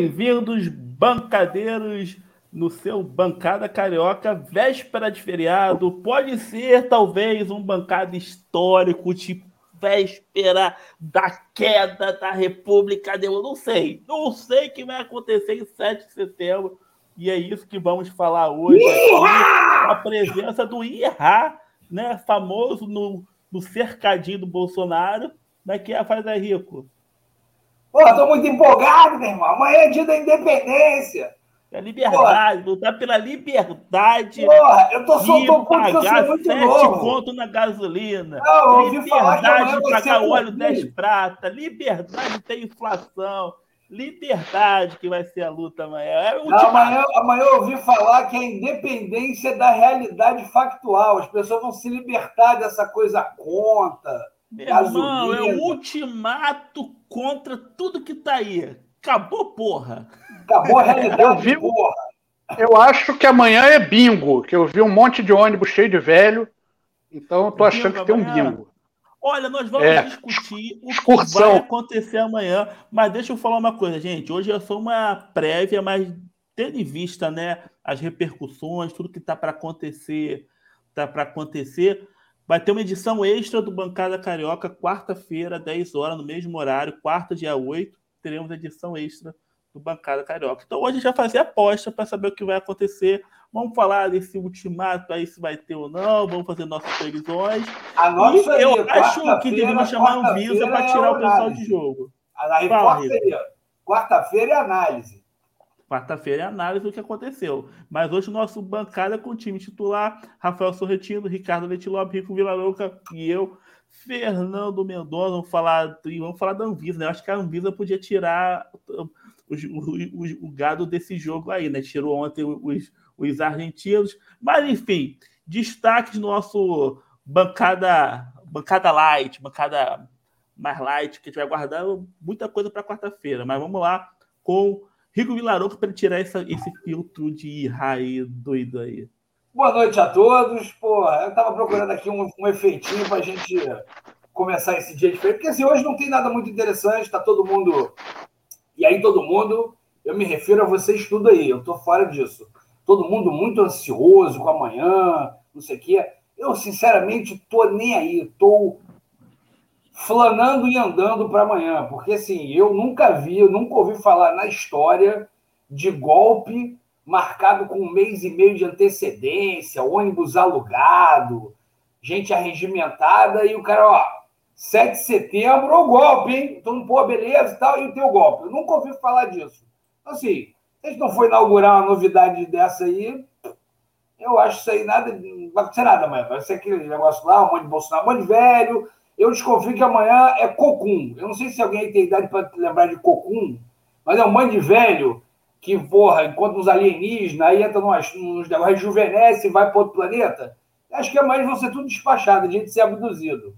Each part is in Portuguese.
Bem-vindos, bancadeiros, no seu Bancada Carioca, véspera de feriado. Pode ser, talvez, um bancada histórico, tipo véspera da queda da República. Eu não sei. Não sei o que vai acontecer em 7 de setembro. E é isso que vamos falar hoje. Aqui, a presença do Irá, né, famoso no, no cercadinho do Bolsonaro. Como é que é, faz aí, Rico? Pô, tô muito empolgado, meu irmão. Amanhã é dia da independência. É liberdade, Porra. lutar pela liberdade. Porra, eu tô soltando pagar muito sete novo. conto na gasolina. Não, liberdade de pagar óleo 10 prata. Liberdade de ter inflação. Liberdade que vai ser a luta amanhã. É Não, amanhã, amanhã eu ouvi falar que a independência é da realidade factual. As pessoas vão se libertar dessa coisa conta. Meu irmão, é o ultimato contra tudo que tá aí. Acabou, porra. Acabou a realidade, eu vi, porra. Eu acho que amanhã é bingo, que eu vi um monte de ônibus cheio de velho. Então eu tô achando que tem um bingo. Olha, nós vamos é. discutir o que vai acontecer amanhã, mas deixa eu falar uma coisa, gente. Hoje é só uma prévia, mas tendo em vista, né, as repercussões, tudo que está para acontecer, tá para acontecer, vai ter uma edição extra do Bancada Carioca, quarta-feira, 10 horas, no mesmo horário, quarta, dia 8, teremos edição extra do Bancada Carioca. Então hoje a gente vai fazer aposta para saber o que vai acontecer. Vamos falar desse ultimato aí, se vai ter ou não, vamos fazer nossas previsões. A nossa e eu acho que devemos chamar um Visa para tirar é o pessoal de jogo. Quarta-feira é análise. Quarta-feira é análise do que aconteceu. Mas hoje nosso bancada com o time titular, Rafael Sorretino, Ricardo Letilope, Rico Vilarouca e eu, Fernando Mendonça. Vamos falar, vamos falar da Anvisa, né? Eu acho que a Anvisa podia tirar o, o, o, gado desse jogo aí, né? Tirou ontem os, os argentinos. Mas, enfim, destaques no nosso bancada, bancada light, bancada mais light, que a gente vai guardar muita coisa para quarta-feira. Mas vamos lá com Rico Vilaroco para tirar essa, esse filtro de raio doido aí. Boa noite a todos. Pô, eu estava procurando aqui um, um efeitinho para a gente começar esse dia diferente, porque assim, hoje não tem nada muito interessante, está todo mundo e aí todo mundo, eu me refiro a vocês tudo aí, eu estou fora disso. Todo mundo muito ansioso com amanhã, não sei o quê. Eu, sinceramente, estou nem aí. Estou flanando e andando para amanhã. Porque, assim, eu nunca vi, eu nunca ouvi falar na história de golpe marcado com um mês e meio de antecedência, ônibus alugado, gente arregimentada, e o cara, ó, 7 de setembro, o golpe, hein? Então, pô, beleza e tal, e o teu golpe. Eu nunca ouvi falar disso. Então, assim, se não for inaugurar uma novidade dessa aí, eu acho isso aí nada. Não vai acontecer nada amanhã. Vai ser aquele negócio lá, um monte de Bolsonaro, um monte de velho. Eu desconfio que amanhã é cocum. Eu não sei se alguém tem idade para lembrar de cocum, mas é um monte de velho que, porra, enquanto uns alienígenas, aí entra nos, nos negócios, rejuvenesce e vai para outro planeta. Acho que amanhã vão ser tudo despachado, a gente ser abduzido.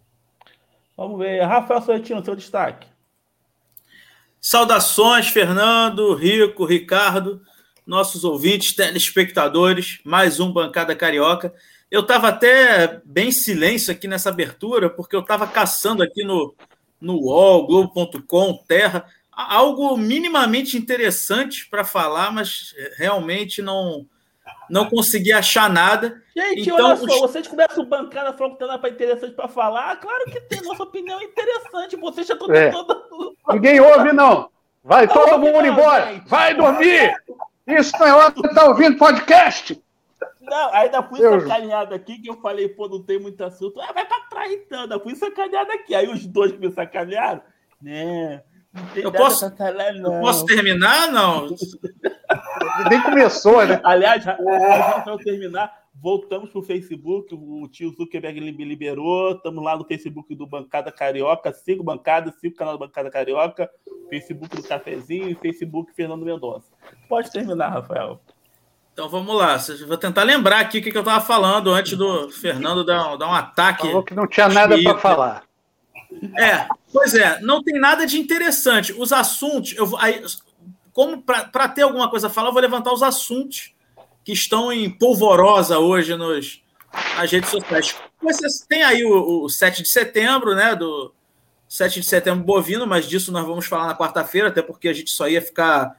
Vamos ver. Rafael Sorretino, seu destaque. Saudações, Fernando, Rico, Ricardo, nossos ouvintes, telespectadores, mais um Bancada Carioca. Eu estava até bem silêncio aqui nessa abertura, porque eu estava caçando aqui no, no UOL, Globo.com, Terra, algo minimamente interessante para falar, mas realmente não, não consegui achar nada. Gente, então, olha só, os... vocês começam bancada falando que tem nada interessante para falar. Claro que tem, nossa opinião é interessante. Vocês já estão é. toda... Ninguém ouve, não. Vai não todo mundo não, embora. Gente. Vai dormir. Isso não é hora de estar ouvindo podcast. Não, ainda fui Deus. sacaneado aqui, que eu falei, pô, não tem muito assunto. Ah, vai pra trás então. Ainda fui sacaneado aqui. Aí os dois que me sacanearam, né? Eu posso, eu posso terminar? Não. Nem começou, né? Aliás, para terminar, voltamos para o Facebook. O tio Zuckerberg me liberou. Estamos lá no Facebook do Bancada Carioca. Siga o Bancada, siga o canal do Bancada Carioca. Facebook do Cafezinho e Facebook Fernando Mendonça. Pode terminar, Rafael. Então vamos lá. Vou tentar lembrar aqui o que eu estava falando antes do Fernando dar, dar um ataque. Falou que não tinha nada para falar. É, pois é, não tem nada de interessante. Os assuntos, eu, aí, como para ter alguma coisa a falar, eu vou levantar os assuntos que estão em polvorosa hoje nos, nas redes sociais. Você tem aí o, o 7 de setembro, né? Do 7 de setembro bovino, mas disso nós vamos falar na quarta-feira, até porque a gente só ia ficar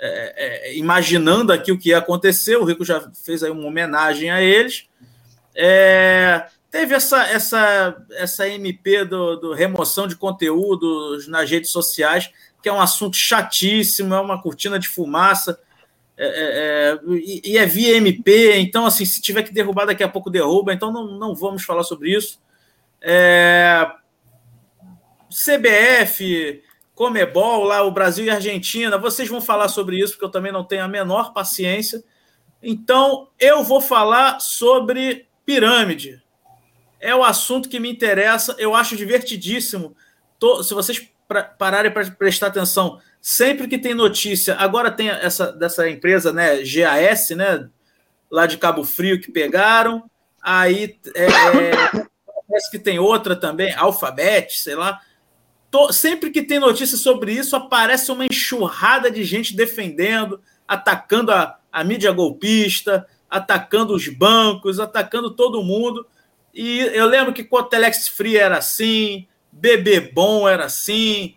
é, é, imaginando aqui o que ia acontecer. O Rico já fez aí uma homenagem a eles. É, teve essa, essa, essa MP do, do, remoção de conteúdos nas redes sociais, que é um assunto chatíssimo, é uma cortina de fumaça. É, é, é e, e, é via MP, então, assim, se tiver que derrubar, daqui a pouco derruba, então não, não vamos falar sobre isso. É, CBF, Comebol, lá o Brasil e Argentina, vocês vão falar sobre isso, porque eu também não tenho a menor paciência. Então, eu vou falar sobre pirâmide. É o assunto que me interessa, eu acho divertidíssimo. se vocês pararem para prestar atenção, sempre que tem notícia, agora tem essa dessa empresa, né, GAS, né, lá de Cabo Frio que pegaram, aí é, é, parece que tem outra também, Alphabet, sei lá sempre que tem notícia sobre isso, aparece uma enxurrada de gente defendendo, atacando a, a mídia golpista, atacando os bancos, atacando todo mundo. E eu lembro que com o Telex Free era assim, BB Bom era assim,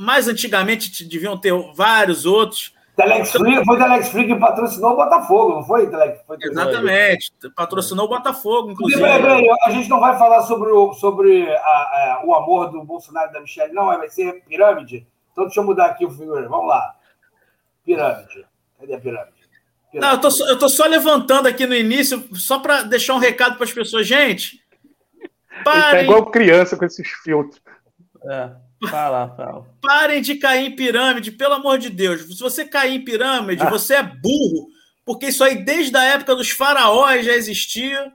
mais antigamente deviam ter vários outros. Telex Free, foi Telex Free que patrocinou o Botafogo, não foi? Telex, foi Exatamente, patrocinou o Botafogo, inclusive. Peraí, peraí, a gente não vai falar sobre o, sobre a, a, o amor do Bolsonaro e da Michelle, não, vai ser pirâmide? Então deixa eu mudar aqui o figurino, vamos lá. Pirâmide. Cadê a pirâmide? pirâmide. Não, eu tô, eu tô só levantando aqui no início, só para deixar um recado para as pessoas. Gente, parem... Ele tá igual criança com esses filtros. É. Fala, fala. Parem de cair em pirâmide, pelo amor de Deus. Se você cair em pirâmide, ah. você é burro, porque isso aí desde a época dos faraós já existia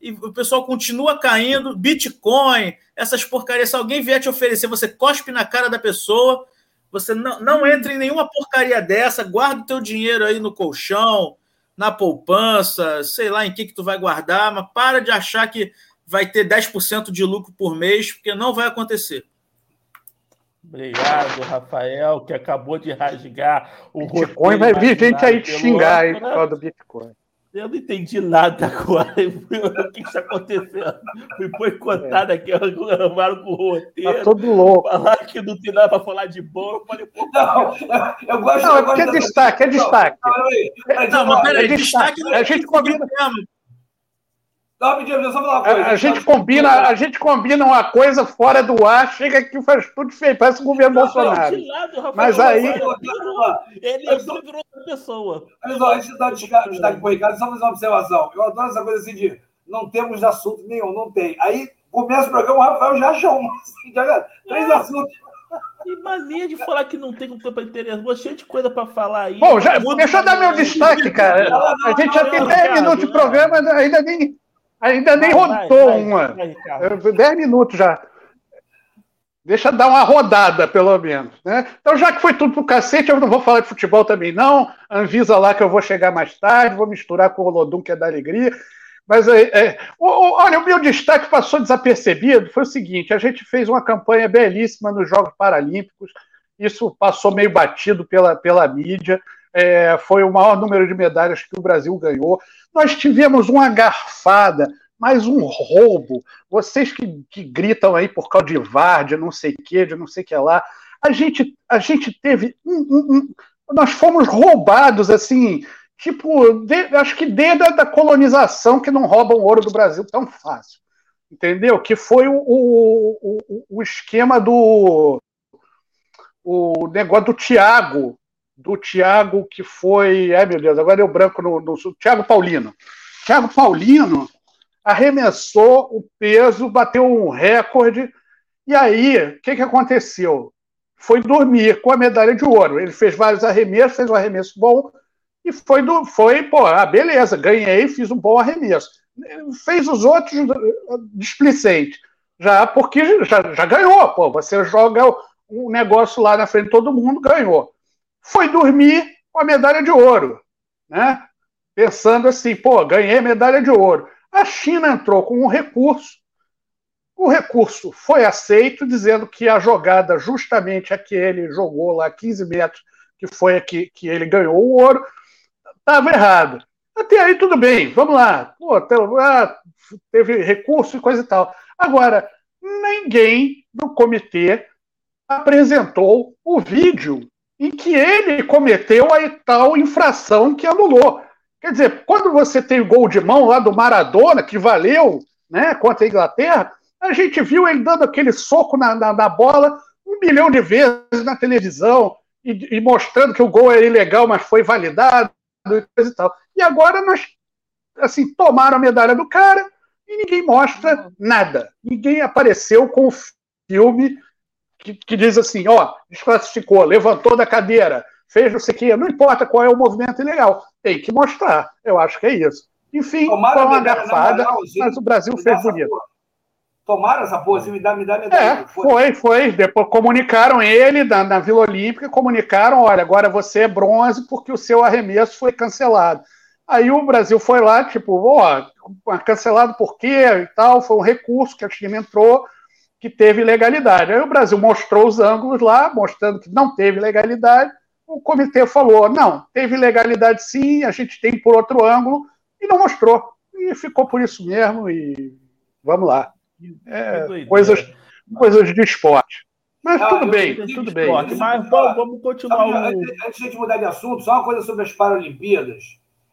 e o pessoal continua caindo. Bitcoin, essas porcarias. Se alguém vier te oferecer, você cospe na cara da pessoa. Você não, não entra em nenhuma porcaria dessa. Guarda o teu dinheiro aí no colchão, na poupança, sei lá em que, que tu vai guardar, mas para de achar que vai ter 10% de lucro por mês, porque não vai acontecer. Obrigado, Rafael, que acabou de rasgar o Bitcoin. Vai vir gente aí te xingar aí por causa do Bitcoin. Eu não entendi nada agora. O que está acontecendo? Fui boicotado é. aqui, arrumaram com o roteiro. Tá todo louco. Falaram que não tem nada para falar de bom. Eu falei, pô, não, eu gosto Não, é porque é destaque, é destaque. Não, não, não mas peraí, é destaque. A gente combina. Não, só falar uma coisa. A, a gente combina, a gente combina uma coisa fora do ar, chega aqui faz tudo feio, parece o governo não, Bolsonaro. Lado, Mas aí. Ele, ele virou outra pessoa. Olha só, antes de dar destaque para o Ricardo, só fazer uma observação. Eu adoro essa coisa assim de não temos assunto nenhum, não tem. Aí começa o programa, o Rafael já achou um, três é. assuntos. E mania de falar que não tem tempo para interesse. Cheio de coisa para falar aí. Bom, já, deixa eu dar meu destaque, cara. A gente já tem 10 minutos de programa, ainda nem Ainda nem vai, rodou vai, uma. Vai, Dez minutos já. Deixa dar uma rodada, pelo menos. Né? Então, já que foi tudo pro cacete, eu não vou falar de futebol também, não. Avisa lá que eu vou chegar mais tarde, vou misturar com o Rolodum, que é da alegria. Mas, é, é, olha, o meu destaque passou desapercebido. Foi o seguinte: a gente fez uma campanha belíssima nos Jogos Paralímpicos. Isso passou meio batido pela, pela mídia. É, foi o maior número de medalhas que o Brasil ganhou. Nós tivemos uma garfada, mais um roubo. Vocês que, que gritam aí por causa de VAR, de não sei o que, de não sei o que lá. A gente, a gente teve. Um, um, um, nós fomos roubados, assim, tipo, de, acho que desde a da colonização que não roubam ouro do Brasil tão fácil. Entendeu? Que foi o, o, o, o esquema do. O negócio do Tiago, do Thiago, que foi. Ai, meu Deus, agora deu branco no, no. Thiago Paulino. Thiago Paulino arremessou o peso, bateu um recorde. E aí, o que, que aconteceu? Foi dormir com a medalha de ouro. Ele fez vários arremessos, fez um arremesso bom e foi, do, foi pô, ah, beleza, ganhei, fiz um bom arremesso. Fez os outros displicentes, já porque já, já ganhou, pô, você joga um negócio lá na frente de todo mundo, ganhou foi dormir com a medalha de ouro, né? Pensando assim, pô, ganhei medalha de ouro. A China entrou com um recurso. O recurso foi aceito, dizendo que a jogada, justamente a que ele jogou lá 15 metros, que foi a que, que ele ganhou o ouro, estava errado. Até aí tudo bem, vamos lá. Pô, ah, teve recurso e coisa e tal. Agora, ninguém do comitê apresentou o vídeo em que ele cometeu a tal infração que anulou. Quer dizer, quando você tem o gol de mão lá do Maradona, que valeu né, contra a Inglaterra, a gente viu ele dando aquele soco na, na, na bola um milhão de vezes na televisão e, e, mostrando que o gol era ilegal, mas foi validado e coisa e tal. E agora nós, assim, tomaram a medalha do cara e ninguém mostra nada. Ninguém apareceu com o filme que, que diz assim, ó, desclassificou, levantou da cadeira, fez não sei o quê, não importa qual é o movimento ilegal, tem que mostrar. Eu acho que é isso. Enfim, Tomaram foi uma garfada, mas o Brasil fez bonito. Porra. Tomaram essa porra, me dá, me dá medalha. É, foi, foi. Depois comunicaram ele na, na Vila Olímpica, comunicaram, olha, agora você é bronze porque o seu arremesso foi cancelado. Aí o Brasil foi lá, tipo, ó, cancelado por quê e tal, foi um recurso que a time entrou, que teve legalidade. Aí o Brasil mostrou os ângulos lá, mostrando que não teve legalidade. O comitê falou: não, teve legalidade sim, a gente tem por outro ângulo, e não mostrou. E ficou por isso mesmo, e vamos lá. É, coisas, coisas de esporte. Mas ah, tudo bem, tudo bem. Esporte, mas vamos, vamos continuar. o... Antes de a gente mudar de assunto, só uma coisa sobre as Paralimpíadas.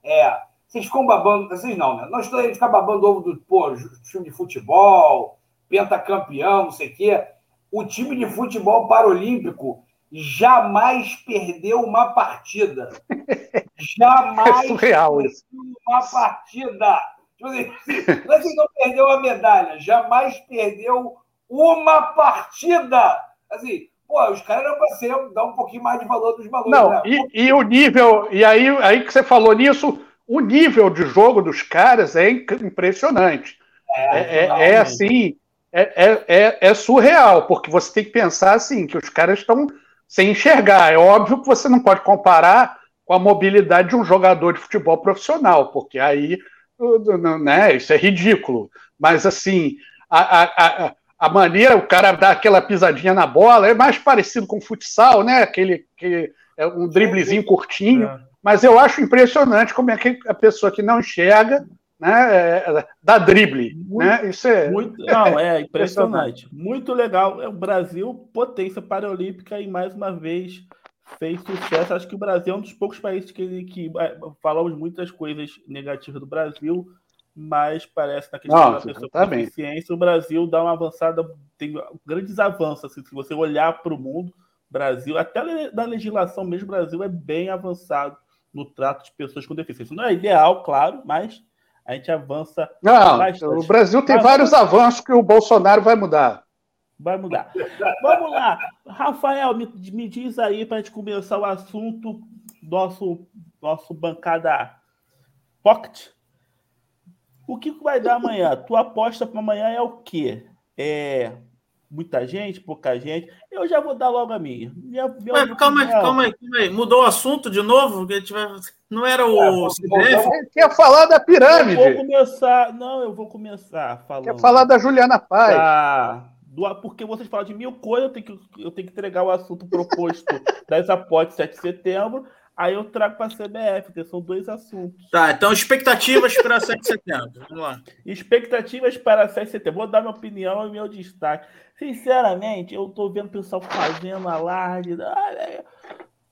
É, vocês ficam babando, vocês não, né? Nós a gente fica babando ovo do pô, time de futebol, pentacampeão, não sei o quê. O time de futebol paralímpico jamais perdeu uma partida. Jamais é surreal perdeu isso. uma partida. Tipo assim, não é não perdeu a medalha, jamais perdeu uma partida. Assim, pô, os caras não ser dar um pouquinho mais de valor dos valores. Não, né? e, e, o nível, e aí, aí que você falou nisso, o nível de jogo dos caras é impressionante. É, é, é, é assim, é, é, é, é, surreal, porque você tem que pensar assim, que os caras estão sem enxergar. É óbvio que você não pode comparar com a mobilidade de um jogador de futebol profissional, porque aí né, isso é ridículo. Mas assim, a, a, a maneira, o cara dá aquela pisadinha na bola, é mais parecido com futsal, né? Aquele, que é um driblezinho curtinho. É. Mas eu acho impressionante como é que a pessoa que não enxerga né, é, dá drible. Muito, né? Isso é. Muito, não, é impressionante. muito legal. É o Brasil, potência paralímpica, e mais uma vez fez sucesso. Acho que o Brasil é um dos poucos países que, que é, falamos muitas coisas negativas do Brasil, mas parece na questão Nossa, da pessoa tá com deficiência, o Brasil dá uma avançada, tem grandes avanços. Assim, se você olhar para o mundo, Brasil, até na legislação mesmo, o Brasil é bem avançado no trato de pessoas com deficiência. Não é ideal, claro, mas a gente avança. Não, bastante. o Brasil tem mas, vários avanços que o Bolsonaro vai mudar. Vai mudar. Vamos lá. Rafael, me, me diz aí para a gente começar o assunto, nosso, nosso bancada Pocket. O que vai dar amanhã? Tua aposta para amanhã é o quê? É muita gente, pouca gente. Eu já vou dar logo a minha. minha, minha calma, aí, calma aí, calma aí. Mudou o assunto de novo? Não era o. É, quer falar da pirâmide? Eu vou começar. Não, eu vou começar falando. Quer falar da Juliana Paz? Ah, porque vocês falam de mil coisas, eu tenho que, eu tenho que entregar o assunto proposto das apostas 7 de setembro. Aí eu trago para a CBF, que são dois assuntos. Tá, então expectativas para 7 de setembro. Vamos lá. Expectativas para 7 de setembro. Vou dar minha opinião e meu destaque. Sinceramente, eu estou vendo o pessoal fazendo alarde.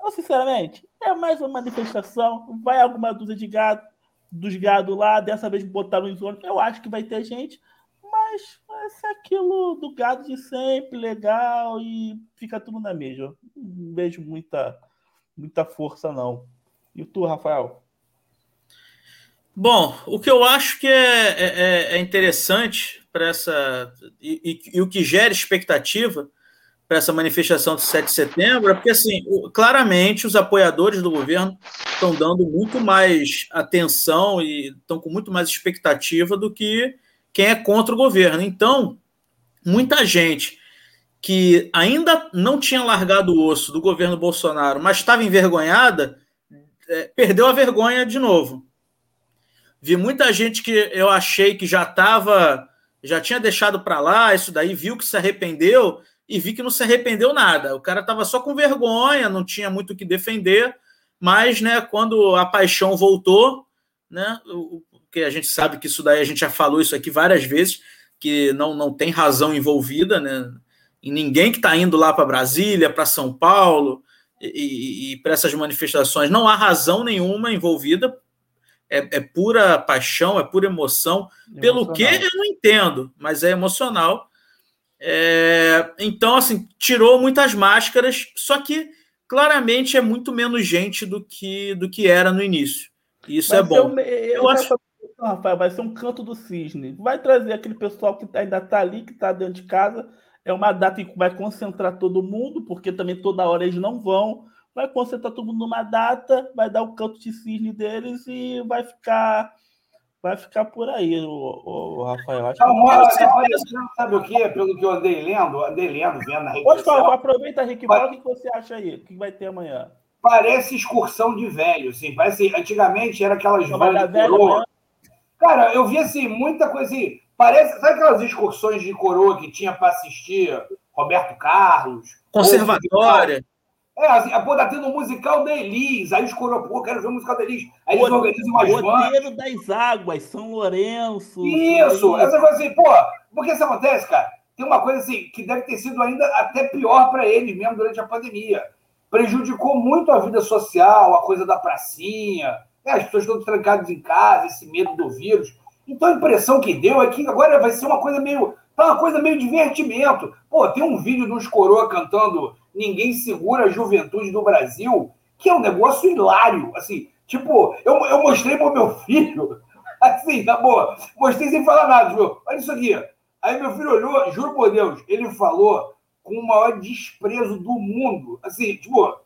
Eu, sinceramente, é mais uma manifestação. Vai alguma dúzia de gado, dos gado lá, dessa vez botaram os ônibus. Eu acho que vai ter gente, mas vai ser aquilo do gado de sempre, legal, e fica tudo na mesma. Não vejo muita muita força, não. E tu, Rafael? Bom, o que eu acho que é, é, é, é interessante para essa. E, e, e, o que gera expectativa para essa manifestação de 7 de setembro é porque, assim, claramente os apoiadores do governo estão dando muito mais atenção e estão com muito mais expectativa do que quem é contra o governo. Então, muita gente que ainda não tinha largado o osso do governo Bolsonaro, mas estava envergonhada, é, perdeu a vergonha de novo. Vi muita gente que eu achei que já estava, já tinha deixado para lá isso daí, viu que se arrependeu e vi que não se arrependeu nada. O cara estava só com vergonha, não tinha muito o que defender, mas, né, quando a paixão voltou, né, que a gente sabe que isso daí a gente já falou isso aqui várias vezes, que não, não tem razão envolvida, né? E ninguém que está indo lá para Brasília, para São Paulo, e, e para essas manifestações não há razão nenhuma envolvida, é, é, pura paixão, é pura emoção. Pelo que eu não entendo, mas é emocional. É, então, assim, tirou muitas máscaras, só que claramente é muito menos gente do que, do que era no início. Isso vai é bom. Um, eu, eu acho... Rafael, vai ser um canto do cisne. Vai trazer aquele pessoal que ainda está ali, que está dentro de casa. É uma data que vai concentrar todo mundo, porque também toda hora eles não vão vai concentrar todo mundo numa data, vai dar o canto de cisne deles e vai ficar vai ficar por aí, o, o Rafael. Acho não, olha, sabe o que? Pelo que eu andei lendo, andei lendo, vendo na rede Pode falar, aproveita, Rick, fala o que você acha aí, o que vai ter amanhã? Parece excursão de velho, assim, parece, antigamente era aquelas vans de coroa. Cara, eu vi, assim, muita coisa assim, parece, sabe aquelas excursões de coroa que tinha para assistir Roberto Carlos? Conservatória. É, assim, pô, tá tendo um musical da Elis, aí os coro, pô, quero ver o musical da Elis. Aí eles organizam umas vans. Roteiro das Águas, São Lourenço. Isso, essa coisa assim, pô, porque isso acontece, cara? Tem uma coisa assim, que deve ter sido ainda até pior para eles mesmo durante a pandemia. Prejudicou muito a vida social, a coisa da pracinha, né? as pessoas estão trancadas em casa, esse medo do vírus. Então a impressão que deu é que agora vai ser uma coisa meio. Tá uma coisa meio divertimento. Pô, tem um vídeo de uns coroa cantando ninguém segura a juventude do Brasil, que é um negócio hilário. Assim, tipo, eu, eu mostrei pro meu filho, assim, tá boa, mostrei sem falar nada, tipo, olha isso aqui. Aí meu filho olhou, juro por Deus, ele falou com o maior desprezo do mundo. Assim, tipo,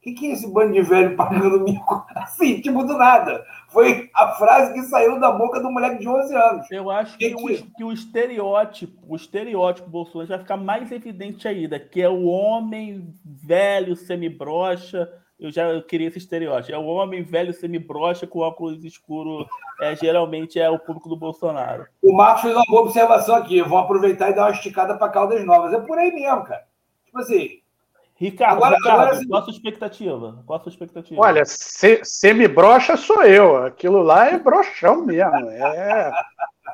que, que é esse bando de velho pagando mico? Assim, tipo, do nada. Foi a frase que saiu da boca do moleque de 11 anos. Eu acho que, que, o, que o estereótipo, o estereótipo Bolsonaro vai ficar mais evidente ainda, que é o homem velho, semibrocha. Eu já queria esse estereótipo. É o homem velho, semibrocha, com óculos escuro. É, geralmente é o público do Bolsonaro. O Marcos fez uma boa observação aqui. Vou aproveitar e dar uma esticada para Caldas Novas. É por aí mesmo, cara. Tipo assim, Ricardo, agora, Ricardo agora, qual a sua expectativa? Qual a sua expectativa? Olha, se, semi-brocha sou eu. Aquilo lá é brochão mesmo. É,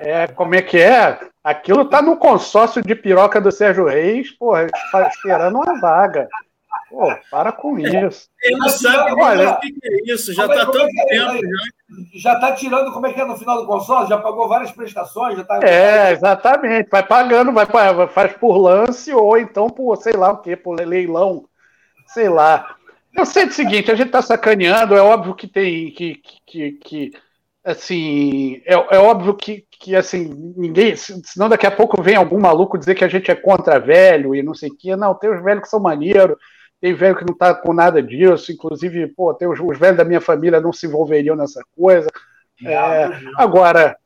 é, como é que é? Aquilo tá no consórcio de piroca do Sérgio Reis, porra, esperando uma vaga. Pô, para com isso. Ele não sabe Olha, o que é isso, já está é, tanto tempo. Já. Já tá tirando como é que é no final do consórcio, já pagou várias prestações, já tá. É, exatamente. Vai pagando, vai, faz por lance ou então por, sei lá o quê, por leilão, sei lá. Eu sei o seguinte, a gente está sacaneando, é óbvio que tem que, que, que assim, é, é óbvio que, que assim, ninguém, senão daqui a pouco vem algum maluco dizer que a gente é contra velho e não sei o quê. Não, tem os velhos que são maneiros, tem velho que não está com nada disso, inclusive, pô, tem os, os, velhos da minha família não se envolveriam nessa coisa. É, agora,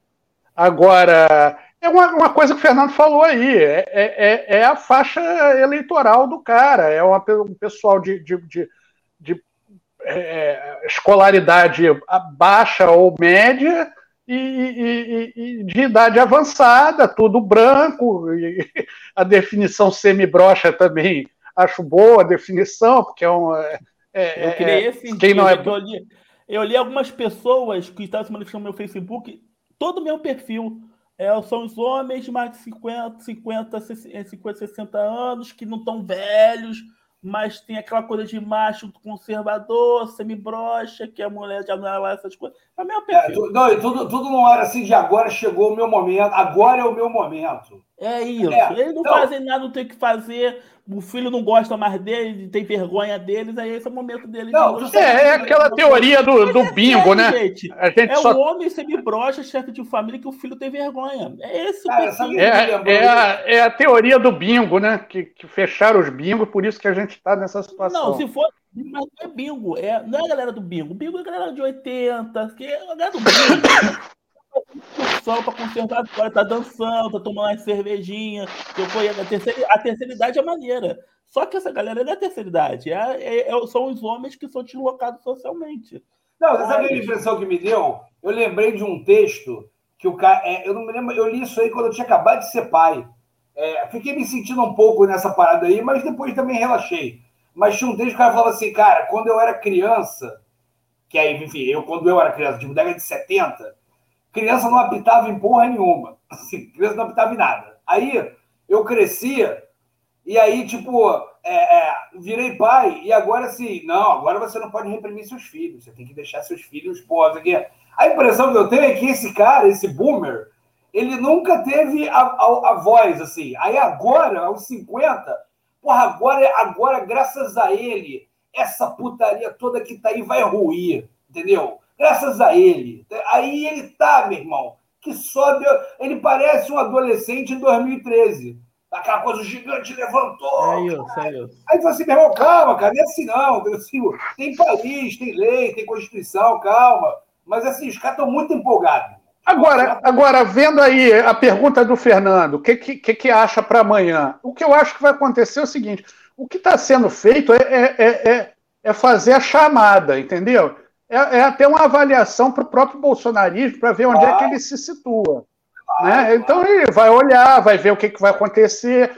agora é uma, uma, coisa que o Fernando falou aí, é, é, é, é a faixa eleitoral do cara, é uma, um pessoal de, de, de, de é, escolaridade baixa ou média e, e, e, de idade avançada, tudo branco, a definição semi-brocha também acho boa a definição, porque é um. É, é eu criei é, esse quem não é... eu, li, eu li algumas pessoas que estavam se manifestando no meu Facebook, todo o meu perfil. É, são os homens mais de 50, 50, 50, 60 anos, que não estão velhos, mas tem aquela coisa de macho conservador, semi-brocha, que a mulher já não é lá essas coisas. É meu perfil. É, tu, não, tudo, tudo não era assim de agora chegou o meu momento, agora é o meu momento. É isso. É, Eles não então... fazem nada, não tem o que fazer. O filho não gosta mais dele, tem vergonha deles, aí esse é o momento deles. Não, de é, é aquela teoria do, do bingo, né? Gente, a gente é só... o homem semi-brocha, chefe de família, que o filho tem vergonha. É esse Cara, o é, é, a, é a teoria do bingo, né? Que, que fecharam os bingos, por isso que a gente está nessa situação. Não, se for mas não é bingo, é, não é a galera do bingo. Bingo é a galera de 80, que é a galera do bingo só para conservar agora, tá dançando, tá tomando uma cervejinha. Eu fui, a, terceira, a terceira idade é maneira. Só que essa galera não é terceira idade, é, é, é, são os homens que são deslocados socialmente. Não, você sabe a impressão que me deu? Eu lembrei de um texto que o cara. É, eu não me lembro, eu li isso aí quando eu tinha acabado de ser pai. É, fiquei me sentindo um pouco nessa parada aí, mas depois também relaxei. Mas tinha um texto que o cara falava assim, cara, quando eu era criança, que aí, enfim, eu quando eu era criança, tipo, década de 70, criança não habitava em porra nenhuma. Assim, criança não habitava em nada. Aí eu crescia E aí, tipo, é, é, virei pai e agora assim, não, agora você não pode reprimir seus filhos, você tem que deixar seus filhos pós aqui. A impressão que eu tenho é que esse cara, esse boomer, ele nunca teve a, a, a voz assim. Aí agora, aos 50, porra, agora, agora, graças a ele, essa putaria toda que tá aí vai ruir, entendeu? Graças a ele. Aí ele tá, meu irmão, que sobe. Ele parece um adolescente em 2013. Aquela coisa, o gigante levantou. É isso, é isso. Aí você assim, meu irmão, calma, cara, não é assim não. Assim, tem país, tem lei, tem constituição, calma. Mas assim, os caras estão muito empolgados. Agora, agora, vendo aí a pergunta do Fernando, o que, que, que acha para amanhã? O que eu acho que vai acontecer é o seguinte: o que está sendo feito é, é, é, é, fazer a chamada, entendeu? É, é até uma avaliação para o próprio bolsonarismo, para ver onde ah. é que ele se situa. Né? Então ele vai olhar, vai ver o que, que vai acontecer.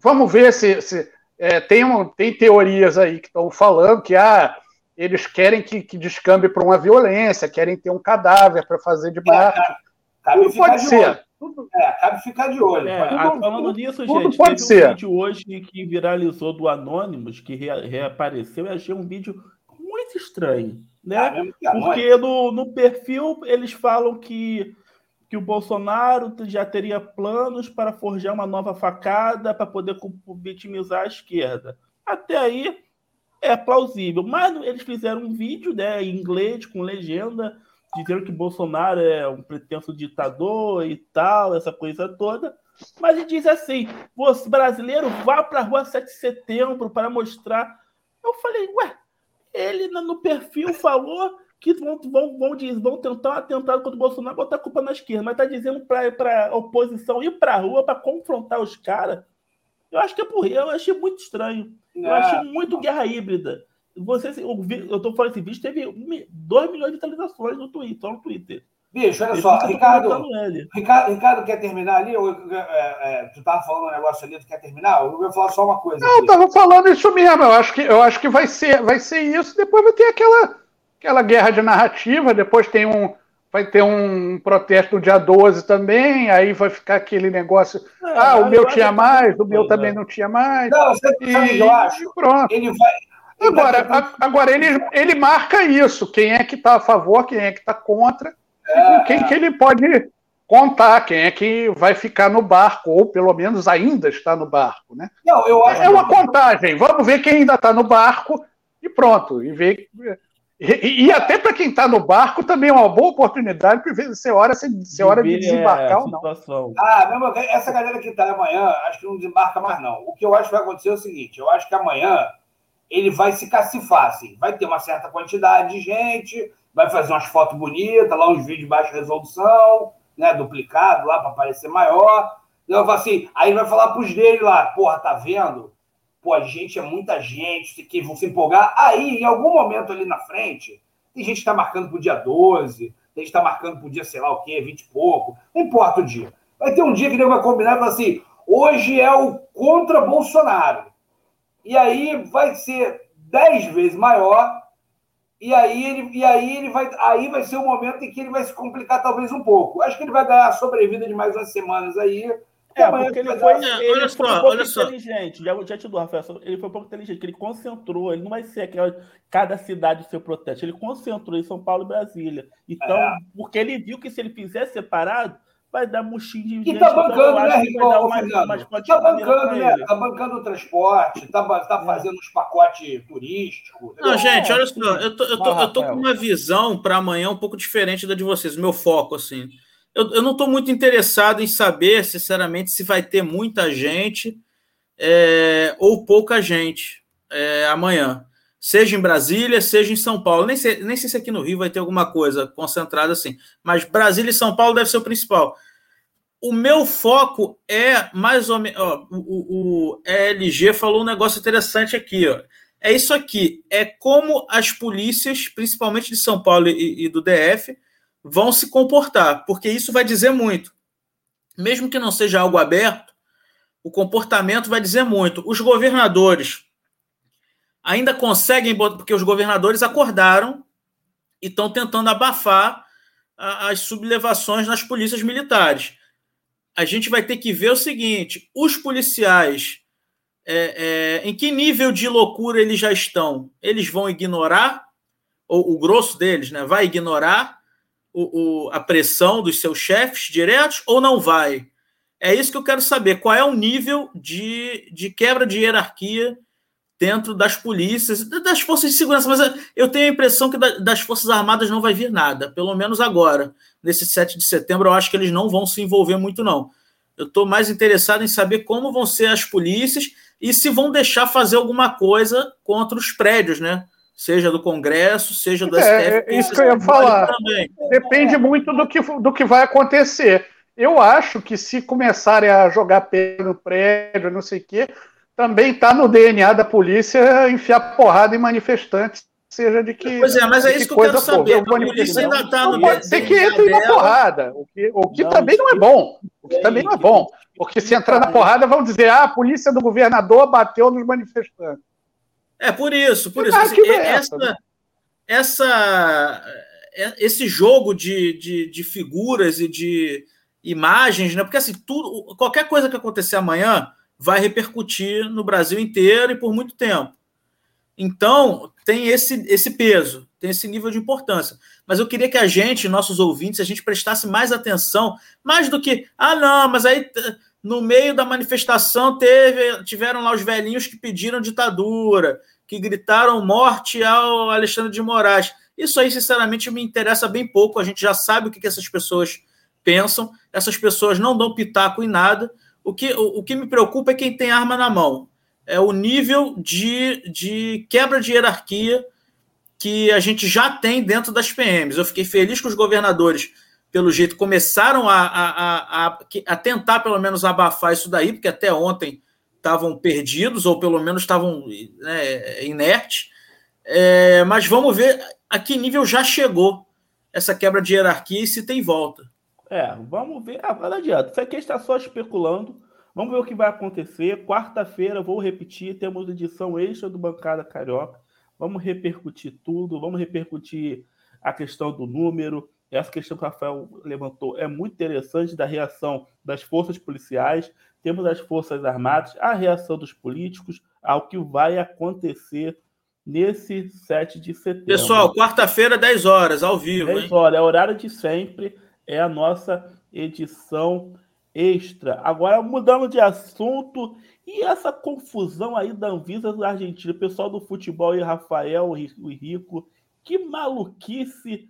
Vamos ver se. se é, tem, um, tem teorias aí que estão falando que ah, eles querem que, que descambe para uma violência, querem ter um cadáver para fazer de marketing. É, tudo pode ser. Tudo... É, cabe ficar de olho. É, tudo, falando nisso, tudo gente, pode ser. um vídeo hoje que viralizou do Anonymous, que re, reapareceu, e achei um vídeo muito estranho. Né? Porque no, no perfil eles falam que, que o Bolsonaro já teria planos para forjar uma nova facada para poder vitimizar a esquerda. Até aí é plausível. Mas eles fizeram um vídeo né, em inglês, com legenda, dizendo que Bolsonaro é um pretenso ditador e tal, essa coisa toda. Mas ele diz assim: você brasileiro, vá para a rua 7 de setembro para mostrar. Eu falei, ué, ele no perfil falou que vão, vão, vão, vão tentar um atentado contra o Bolsonaro, botar a culpa na esquerda, mas tá dizendo para a oposição ir para a rua para confrontar os caras. Eu acho que é por eu achei muito estranho. Eu é. achei muito guerra híbrida. Você, eu tô falando esse vídeo, teve 2 milhões de visualizações no Twitter, no Twitter. Bicho, olha só, Ricardo, Ricardo, Ricardo quer terminar ali? Ou, é, é, tu tava falando um negócio ali, tu quer terminar? Eu vou falar só uma coisa. Não, eu tava falando isso mesmo. Eu acho que, eu acho que vai, ser, vai ser isso. Depois vai ter aquela, aquela guerra de narrativa. Depois tem um, vai ter um protesto no dia 12 também. Aí vai ficar aquele negócio. É, ah, o meu tinha mais, o meu também não tinha mais. Não, você e, sabe eu acho? Pronto. Ele vai Agora, agora ele, ele marca isso, quem é que está a favor, quem é que está contra, é. Quem que ele pode contar, quem é que vai ficar no barco, ou pelo menos ainda está no barco. Né? Não, eu acho é uma contagem, vamos ver quem ainda está no barco e pronto. E, ver, e, e até para quem está no barco também é uma boa oportunidade, porque se é hora, se, se é hora de desembarcar é, ou não. Ah, mesmo, essa galera que está amanhã, acho que não desembarca mais não. O que eu acho que vai acontecer é o seguinte, eu acho que amanhã ele vai se cacifar, assim. Vai ter uma certa quantidade de gente, vai fazer umas fotos bonitas, lá uns vídeos de baixa resolução, né, duplicado lá para parecer maior. Eu falo assim, aí vai falar pros dele lá, porra, tá vendo? Pô, a gente é muita gente, que vão se empolgar. Aí, em algum momento ali na frente, tem gente que tá marcando pro dia 12, tem gente que tá marcando pro dia, sei lá o quê, 20 e pouco, não importa o dia. Vai ter um dia que ele vai combinar e falar assim, hoje é o contra Bolsonaro e aí vai ser dez vezes maior, e aí ele, e aí ele vai, aí vai ser o momento em que ele vai se complicar talvez um pouco. Acho que ele vai ganhar a sobrevida de mais umas semanas aí. É, porque ele foi, ele olha foi só, um pouco inteligente. Já, já te dou, Rafael. Ele foi um pouco inteligente, que ele concentrou, ele não vai ser aquela cada cidade seu protesto. Ele concentrou em São Paulo e Brasília. Então, é. porque ele viu que se ele fizer separado, vai dar mochinho de gente. E tá bancando, né, Ricardo? Tá bancando, né? Tá bancando o transporte, tá, tá é. fazendo os pacotes turísticos. Não, gente, olha só, eu tô, eu tô, eu tô com uma visão para amanhã um pouco diferente da de vocês, meu foco, assim. Eu, eu não estou muito interessado em saber, sinceramente, se vai ter muita gente é, ou pouca gente é, amanhã. Seja em Brasília, seja em São Paulo. Nem sei, nem sei se aqui no Rio vai ter alguma coisa concentrada assim. Mas Brasília e São Paulo deve ser o principal. O meu foco é mais ou menos. O, o, ELG falou um negócio interessante aqui. Ó. É isso aqui. É como as polícias, principalmente de São Paulo e, e do DF, vão se comportar. Porque isso vai dizer muito. Mesmo que não seja algo aberto, o comportamento vai dizer muito. Os governadores ainda conseguem, porque os governadores acordaram e estão tentando abafar as sublevações nas polícias militares. A gente vai ter que ver o seguinte: os policiais é, é, em que nível de loucura eles já estão? Eles vão ignorar, ou o grosso deles, né? Vai ignorar o, o, a pressão dos seus chefes diretos ou não vai? É isso que eu quero saber. Qual é o nível de, de quebra de hierarquia dentro das polícias, das forças de segurança? Mas eu tenho a impressão que das Forças Armadas não vai vir nada, pelo menos agora. Nesse 7 de setembro, eu acho que eles não vão se envolver muito, não. Eu estou mais interessado em saber como vão ser as polícias e se vão deixar fazer alguma coisa contra os prédios, né? Seja do Congresso, seja do é, STF. É isso que eu ia falar. Também. Depende muito do que, do que vai acontecer. Eu acho que se começarem a jogar pedra no prédio, não sei o quê, também está no DNA da polícia enfiar porrada em manifestantes, seja de que. Pois é, mas é isso que eu quero saber. a polícia ainda está no Pode ser que entre na porrada, o que, o que não, também não é bom. O que também não é bom. Porque se entrar na porrada, vão dizer: ah, a polícia do governador bateu nos manifestantes. É por isso, por isso. Assim, essa, né? essa, é, esse jogo de, de, de, figuras e de imagens, né? Porque assim, tudo, qualquer coisa que acontecer amanhã vai repercutir no Brasil inteiro e por muito tempo. Então, tem esse, esse peso, tem esse nível de importância. Mas eu queria que a gente, nossos ouvintes, a gente prestasse mais atenção, mais do que, ah, não, mas aí no meio da manifestação teve, tiveram lá os velhinhos que pediram ditadura, que gritaram morte ao Alexandre de Moraes. Isso aí, sinceramente, me interessa bem pouco. A gente já sabe o que, essas pessoas pensam. Essas pessoas não dão pitaco em nada. O que, o, o que me preocupa é quem tem arma na mão. É o nível de, de quebra de hierarquia que a gente já tem dentro das PMs. Eu fiquei feliz que os governadores pelo jeito, começaram a, a, a, a, tentar, pelo menos, abafar isso daí, porque até ontem estavam perdidos, ou pelo menos estavam né, inertes. É, mas vamos ver a que nível já chegou essa quebra de hierarquia e se tem volta. É, vamos ver. Ah, não adianta. Isso aqui está só especulando. Vamos ver o que vai acontecer. Quarta-feira, vou repetir, temos edição extra do Bancada Carioca. Vamos repercutir tudo, vamos repercutir a questão do número, essa questão que o Rafael levantou é muito interessante da reação das forças policiais, temos as forças armadas, a reação dos políticos ao que vai acontecer nesse 7 de setembro. Pessoal, quarta-feira, 10 horas, ao vivo. 10 hein? horas, é horário de sempre, é a nossa edição extra. Agora, mudando de assunto, e essa confusão aí da Anvisa da Argentina, o pessoal do futebol e Rafael, o Rico, que maluquice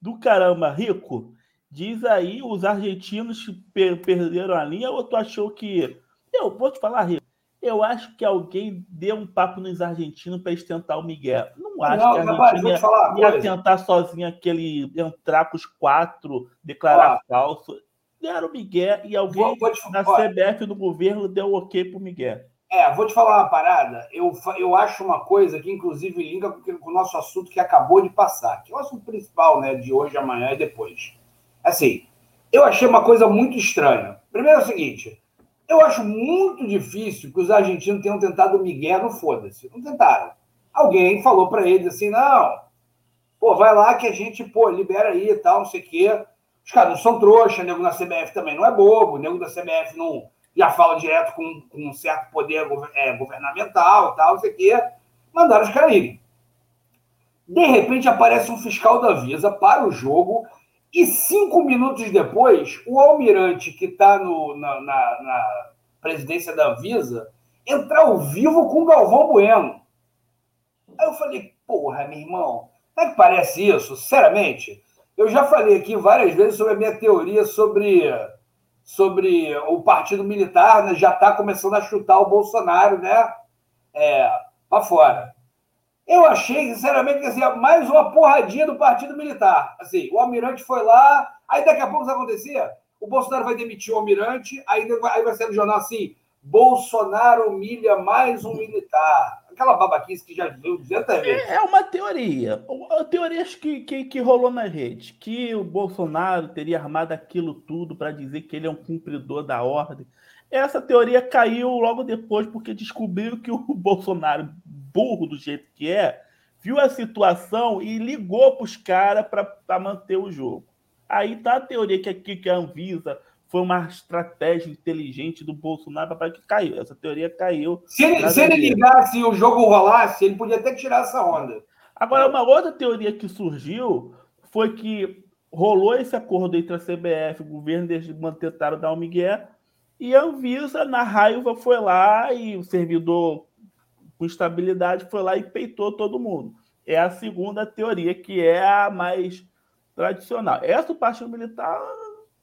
do caramba, Rico, diz aí os argentinos per perderam a linha ou tu achou que. Eu vou te falar, Rico. Eu acho que alguém deu um papo nos argentinos para eles tentar o Miguel. Não acho não, que a Argentina ia, ia tentar sozinho aquele entrar com os quatro, declarar ah. falso. Deram o Miguel e alguém vou na CBF do governo deu ok pro Miguel. É, vou te falar uma parada. Eu, eu acho uma coisa que, inclusive, linka com o nosso assunto que acabou de passar, que é o assunto principal, né, de hoje, amanhã e depois. Assim, eu achei uma coisa muito estranha. Primeiro é o seguinte: eu acho muito difícil que os argentinos tenham tentado Miguel no foda-se. Não tentaram. Alguém falou para eles assim: não, pô, vai lá que a gente, pô, libera aí e tal, não sei o quê. Os caras não são trouxa, nego na CBF também não é bobo, nego da CBF não já fala direto com, com um certo poder é, governamental tal, não sei o quê, mandaram os caras irem. De repente aparece um fiscal da Visa para o jogo e cinco minutos depois, o almirante que está na, na, na, presidência da Visa entra ao vivo com o Galvão Bueno. Aí eu falei, porra, meu irmão, como é que parece isso? Sinceramente, eu já falei aqui várias vezes sobre a minha teoria sobre sobre o partido militar né, já está começando a chutar o Bolsonaro né, é, para fora. Eu achei, sinceramente, que assim, mais uma porradinha do partido militar. Assim, o almirante foi lá, aí daqui a pouco o que acontecia? O Bolsonaro vai demitir o almirante, aí vai, aí vai ser no jornal assim: Bolsonaro humilha mais um militar aquela babaquice que já viu 200 vezes. É uma teoria. A teoria que, que, que rolou na rede, que o Bolsonaro teria armado aquilo tudo para dizer que ele é um cumpridor da ordem. Essa teoria caiu logo depois, porque descobriram que o Bolsonaro, burro do jeito que é, viu a situação e ligou para os caras para manter o jogo. Aí tá a teoria que aqui que a Anvisa foi uma estratégia inteligente do Bolsonaro para que caiu. Essa teoria caiu. Se ele, se ele ligasse e o jogo rolasse, ele podia até tirar essa onda. Agora, uma outra teoria que surgiu foi que rolou esse acordo entre a CBF, o governo, de tentaram dar o Miguel, e a Anvisa, na raiva, foi lá e o servidor com estabilidade foi lá e peitou todo mundo. É a segunda teoria, que é a mais tradicional. Essa Partido Militar,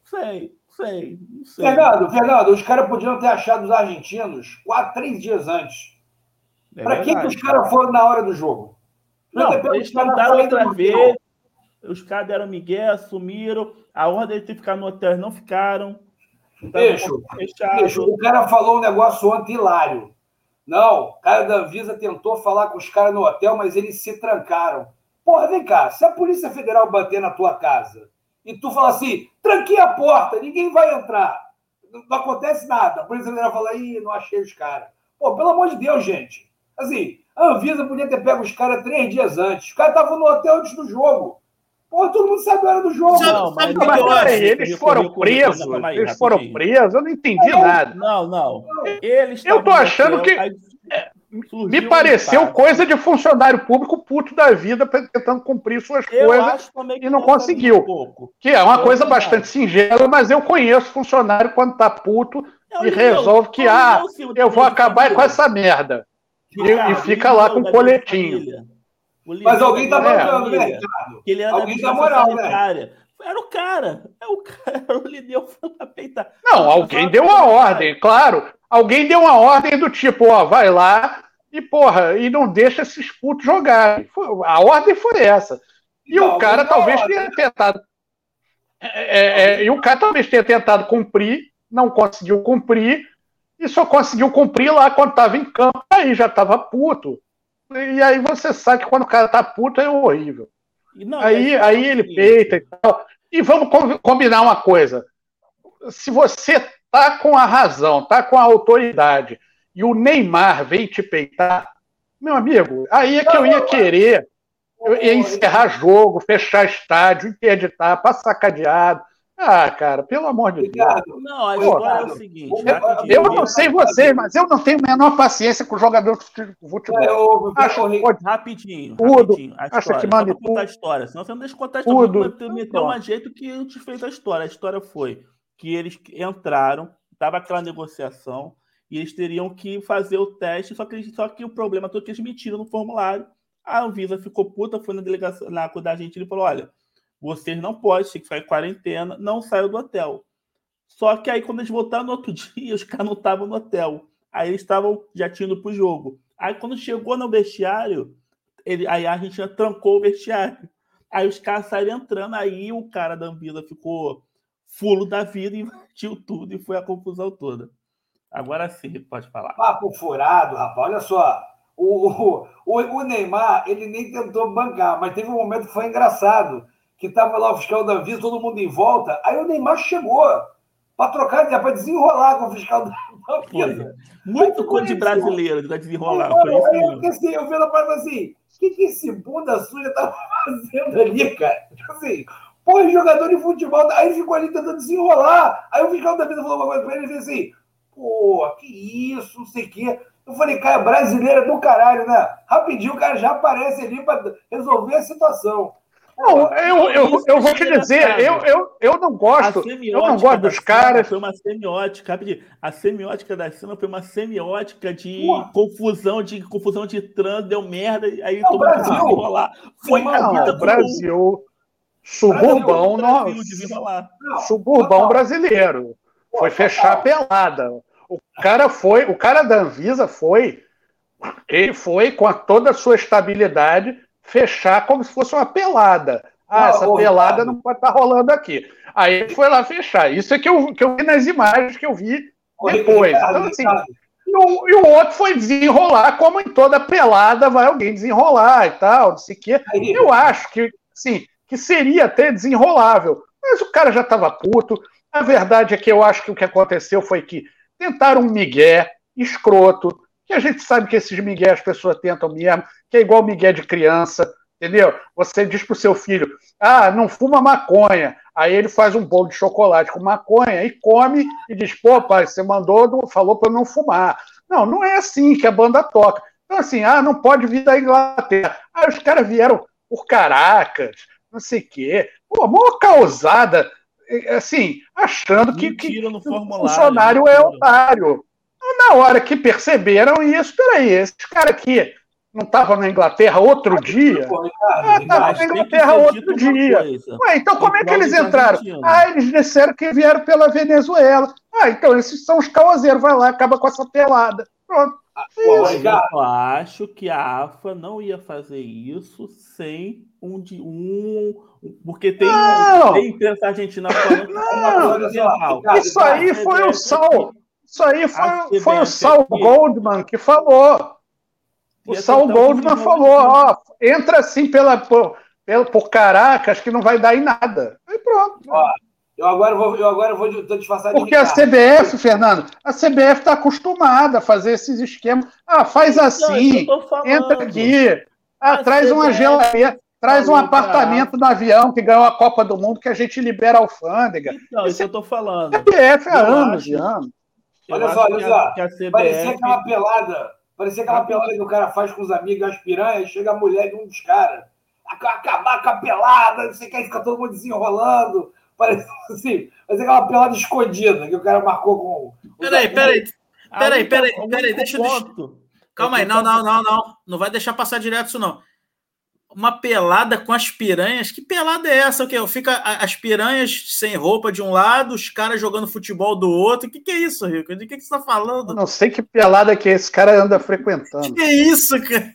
sei, sei, não sei. Fernando, Fernando, os caras podiam ter achado os argentinos quatro, três dias antes. É Para que, que os caras foram na hora do jogo? Não, eles tentaram outra vez, os caras deram migué, assumiram, a ordem de ficar no hotel não ficaram. Bicho, bicho, o cara falou um negócio ontem hilário. Não, o cara da Anvisa tentou falar com os caras no hotel, mas eles se trancaram. Porra, vem cá, se a Polícia Federal bater na tua casa e tu falar assim, tranquei a porta, ninguém vai entrar, não, não acontece nada. A Polícia Federal fala, ih, não achei os caras. Pô, pelo amor de Deus, gente. Assim, a Anvisa podia ter pego os caras três dias antes. Os caras estavam no hotel antes do jogo. Pô, todo mundo sabe a hora do jogo. Não, mas, mas peraí, eles foram presos. Eles foram presos, eu não entendi nada. Não, não. Eles eu tô achando que. Me pareceu coisa de funcionário público puto da vida tentando cumprir suas eu coisas e não conseguiu. Um que é uma eu coisa bastante singela, mas eu conheço funcionário quando tá puto e resolve que, ah, eu vou acabar com essa merda. E, e fica lá com o coletinho. Mas alguém tá mandando, né, Ricardo? Ele era alguém da moral, né? Era o cara. É o cara. Ele deu pra peitar. Não, alguém deu uma ordem, claro. Alguém deu uma ordem do tipo, ó, vai lá e, porra, e não deixa esses putos jogarem. A ordem foi essa. E não, o cara talvez ordem. tenha tentado. É, é, é, e o cara talvez tenha tentado cumprir, não conseguiu cumprir, e só conseguiu cumprir lá quando estava em campo, aí já estava puto. E aí você sabe que quando o cara tá puto é horrível. Não, aí, aí ele peita e tal. E vamos combinar uma coisa. Se você tá com a razão, tá com a autoridade, e o Neymar vem te peitar, meu amigo, aí é que eu ia querer eu ia encerrar jogo, fechar estádio, interditar, passar cadeado. Ah, cara, pelo amor de Deus. Não, a história é o seguinte. Eu, eu não sei vocês, mas eu não tenho a menor paciência com o jogador de futebol. É, eu, acho, rapidinho, tudo, rapidinho. A história, que manda contar a história. Senão você não deixa contar a história. Tudo. Me deu um jeito que eu te fez a história. A história foi que eles entraram, estava aquela negociação, e eles teriam que fazer o teste, só que, eles, só que o problema todo que eles mentiram no formulário. A Anvisa ficou puta, foi na delegação, na da gente e falou: olha vocês não podem, tem que ficar em quarentena, não saiam do hotel. Só que aí, quando eles voltaram no outro dia, os caras não estavam no hotel. Aí eles estavam já indo pro jogo. Aí, quando chegou no vestiário, ele, aí a Argentina trancou o vestiário. Aí os caras saíram entrando, aí o cara da Anvisa ficou fulo da vida, invadiu tudo e foi a confusão toda. Agora sim, pode falar. Papo furado, rapaz. Olha só. O, o, o, Neymar, ele nem tentou bancar, mas teve um momento que foi engraçado que estava lá o fiscal da Anvisa, todo mundo em volta. Aí o Neymar chegou para trocar, para desenrolar com o fiscal da Anvisa. Muito coisa de brasileiro de desenrolar. Mano, eu, eu, assim, eu vi a parte assim, o que, que esse bunda suja tá fazendo ali, cara? Tipo assim, porra, jogador de futebol. Aí ficou ali tentando desenrolar. Aí o fiscal da vida falou uma coisa para ele e disse assim: pô, que isso, não sei o quê. Eu falei, cara, brasileira do caralho, né? Rapidinho o cara já aparece ali para resolver a situação. Não, eu, eu, eu vou te dizer, eu, eu, eu não gosto. Eu não gosto dos caras. Foi uma semiótica, A semiótica da cena foi uma semiótica de confusão, de confusão de trânsito, deu merda, aí não, todo mundo desenrolar. Foi na vida Brasil. Suburbão, Brasil, suburbão brasileiro. Foi fechar a pelada. O cara foi, o cara da Anvisa foi, ele foi com a, toda a sua estabilidade fechar como se fosse uma pelada. Ah, essa pelada não pode estar tá rolando aqui. Aí ele foi lá fechar. Isso é que eu, que eu vi nas imagens que eu vi depois. Então, assim, e o, e o, outro foi desenrolar, como em toda pelada vai alguém desenrolar e tal, não sei o quê. Eu acho que, sim, que seria até desenrolável. Mas o cara já estava puto. A verdade é que eu acho que o que aconteceu foi que tentaram um migué escroto, que a gente sabe que esses migué as pessoas tentam mesmo, que é igual migué de criança, Entendeu? Você diz pro seu filho, ah, não fuma maconha. Aí ele faz um bolo de chocolate com maconha e come e diz, pô, pai, você mandou, falou para eu não fumar. Não, não é assim que a banda toca. Então, assim, ah, não pode vir da Inglaterra. Ah, os caras vieram por Caracas, não sei o quê. Pô, maior causada, assim, achando que, que o funcionário é otário. Na hora que perceberam isso, peraí, esse cara aqui não estava na Inglaterra outro dia? Estava ah, na Inglaterra outro dia. Ué, então como é que eles entraram? Ah, eles disseram que vieram pela Venezuela. Ah, então esses são os causeiros. Vai lá, acaba com essa pelada. Pronto. Ah, eu acho que a AFA não ia fazer isso sem um de um. Porque tem, não. tem imprensa argentina falando não. Isso aí foi o Sal. Isso aí foi, foi o Sal Goldman que falou. O Saul Goldman falou, ó, entra assim pela, por, pela, por Caracas que não vai dar em nada. Aí pronto. Ó, eu agora vou, eu agora vou disfarçar de Porque a CBF, Fernando, a CBF está acostumada a fazer esses esquemas. Ah, faz assim, entra aqui, ah, traz uma geladeira, traz um apartamento no avião que ganhou a Copa do Mundo que a gente libera a alfândega. Então, isso, que eu tô falando. CBF há anos e anos. Olha só, olha só. Parecia aquela pelada Parecia aquela pelada que o cara faz com os amigos, as piranhas, chega a mulher de um dos caras. Acabar com a pelada, não sei o que, fica todo mundo desenrolando. Parece assim, parece aquela pelada escondida que o cara marcou com. Peraí, peraí. Peraí, peraí, peraí, deixa eu. Calma aí, não, não, não, não. Não vai deixar passar direto isso, não uma pelada com as piranhas. Que pelada é essa? O que fica as piranhas sem roupa de um lado, os caras jogando futebol do outro. O que, que é isso, Rico? De que, que você está falando? Eu não sei que pelada que esse cara anda frequentando. Que é isso, cara?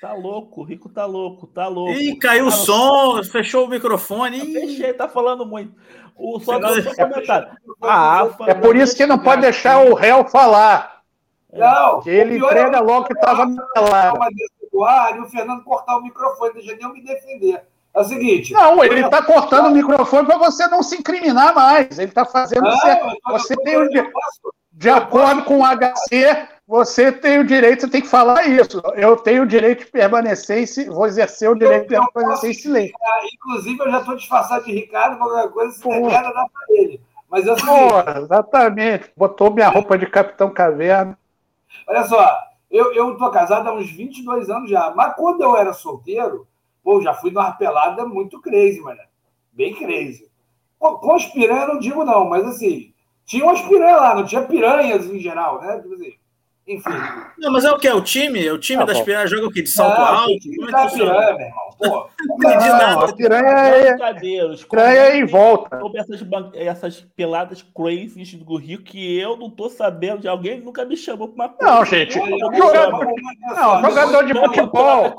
Tá louco, o Rico tá louco, tá louco. Ih, caiu tá o som, fechou o microfone. Ih. Fechei, tá falando muito. O só, só comentário. Ah, é por isso que não pode deixar o réu falar. Não. Que ele entrega é logo que tava na pelada do ar e o Fernando cortar o microfone, deixa nem eu me defender. É o seguinte. Não, ele está cortando o microfone para você não se incriminar mais. Ele está fazendo. Não, você você tem o. De, de acordo com o HC, você tem o direito, você tem que falar isso. Eu tenho o direito de permanecer e vou exercer o direito de permanecer em silêncio. Inclusive, eu já estou disfarçado de Ricardo, qualquer coisa, se der dá para ele. Mas eu Porra, exatamente. Botou minha roupa de Capitão Caverna. Olha só, eu, eu tô casado há uns 22 anos já. Mas quando eu era solteiro, pô, já fui numa pelada muito crazy, mano. Bem crazy. Com as piranhas não digo não, mas assim, tinha umas piranhas lá, não tinha piranhas em geral, né? Tipo assim, enfim. Não, mas é o que? O time? O time ah, das piranhas joga o quê? De salto não, alto? O time da é piranha, meu irmão. Pô, não, a piranha é, piranha é em volta. Sobre essas, essas peladas crazy do Rio que eu não tô sabendo de alguém nunca me chamou pra uma Não, gente. Jogador, não, jogador de futebol.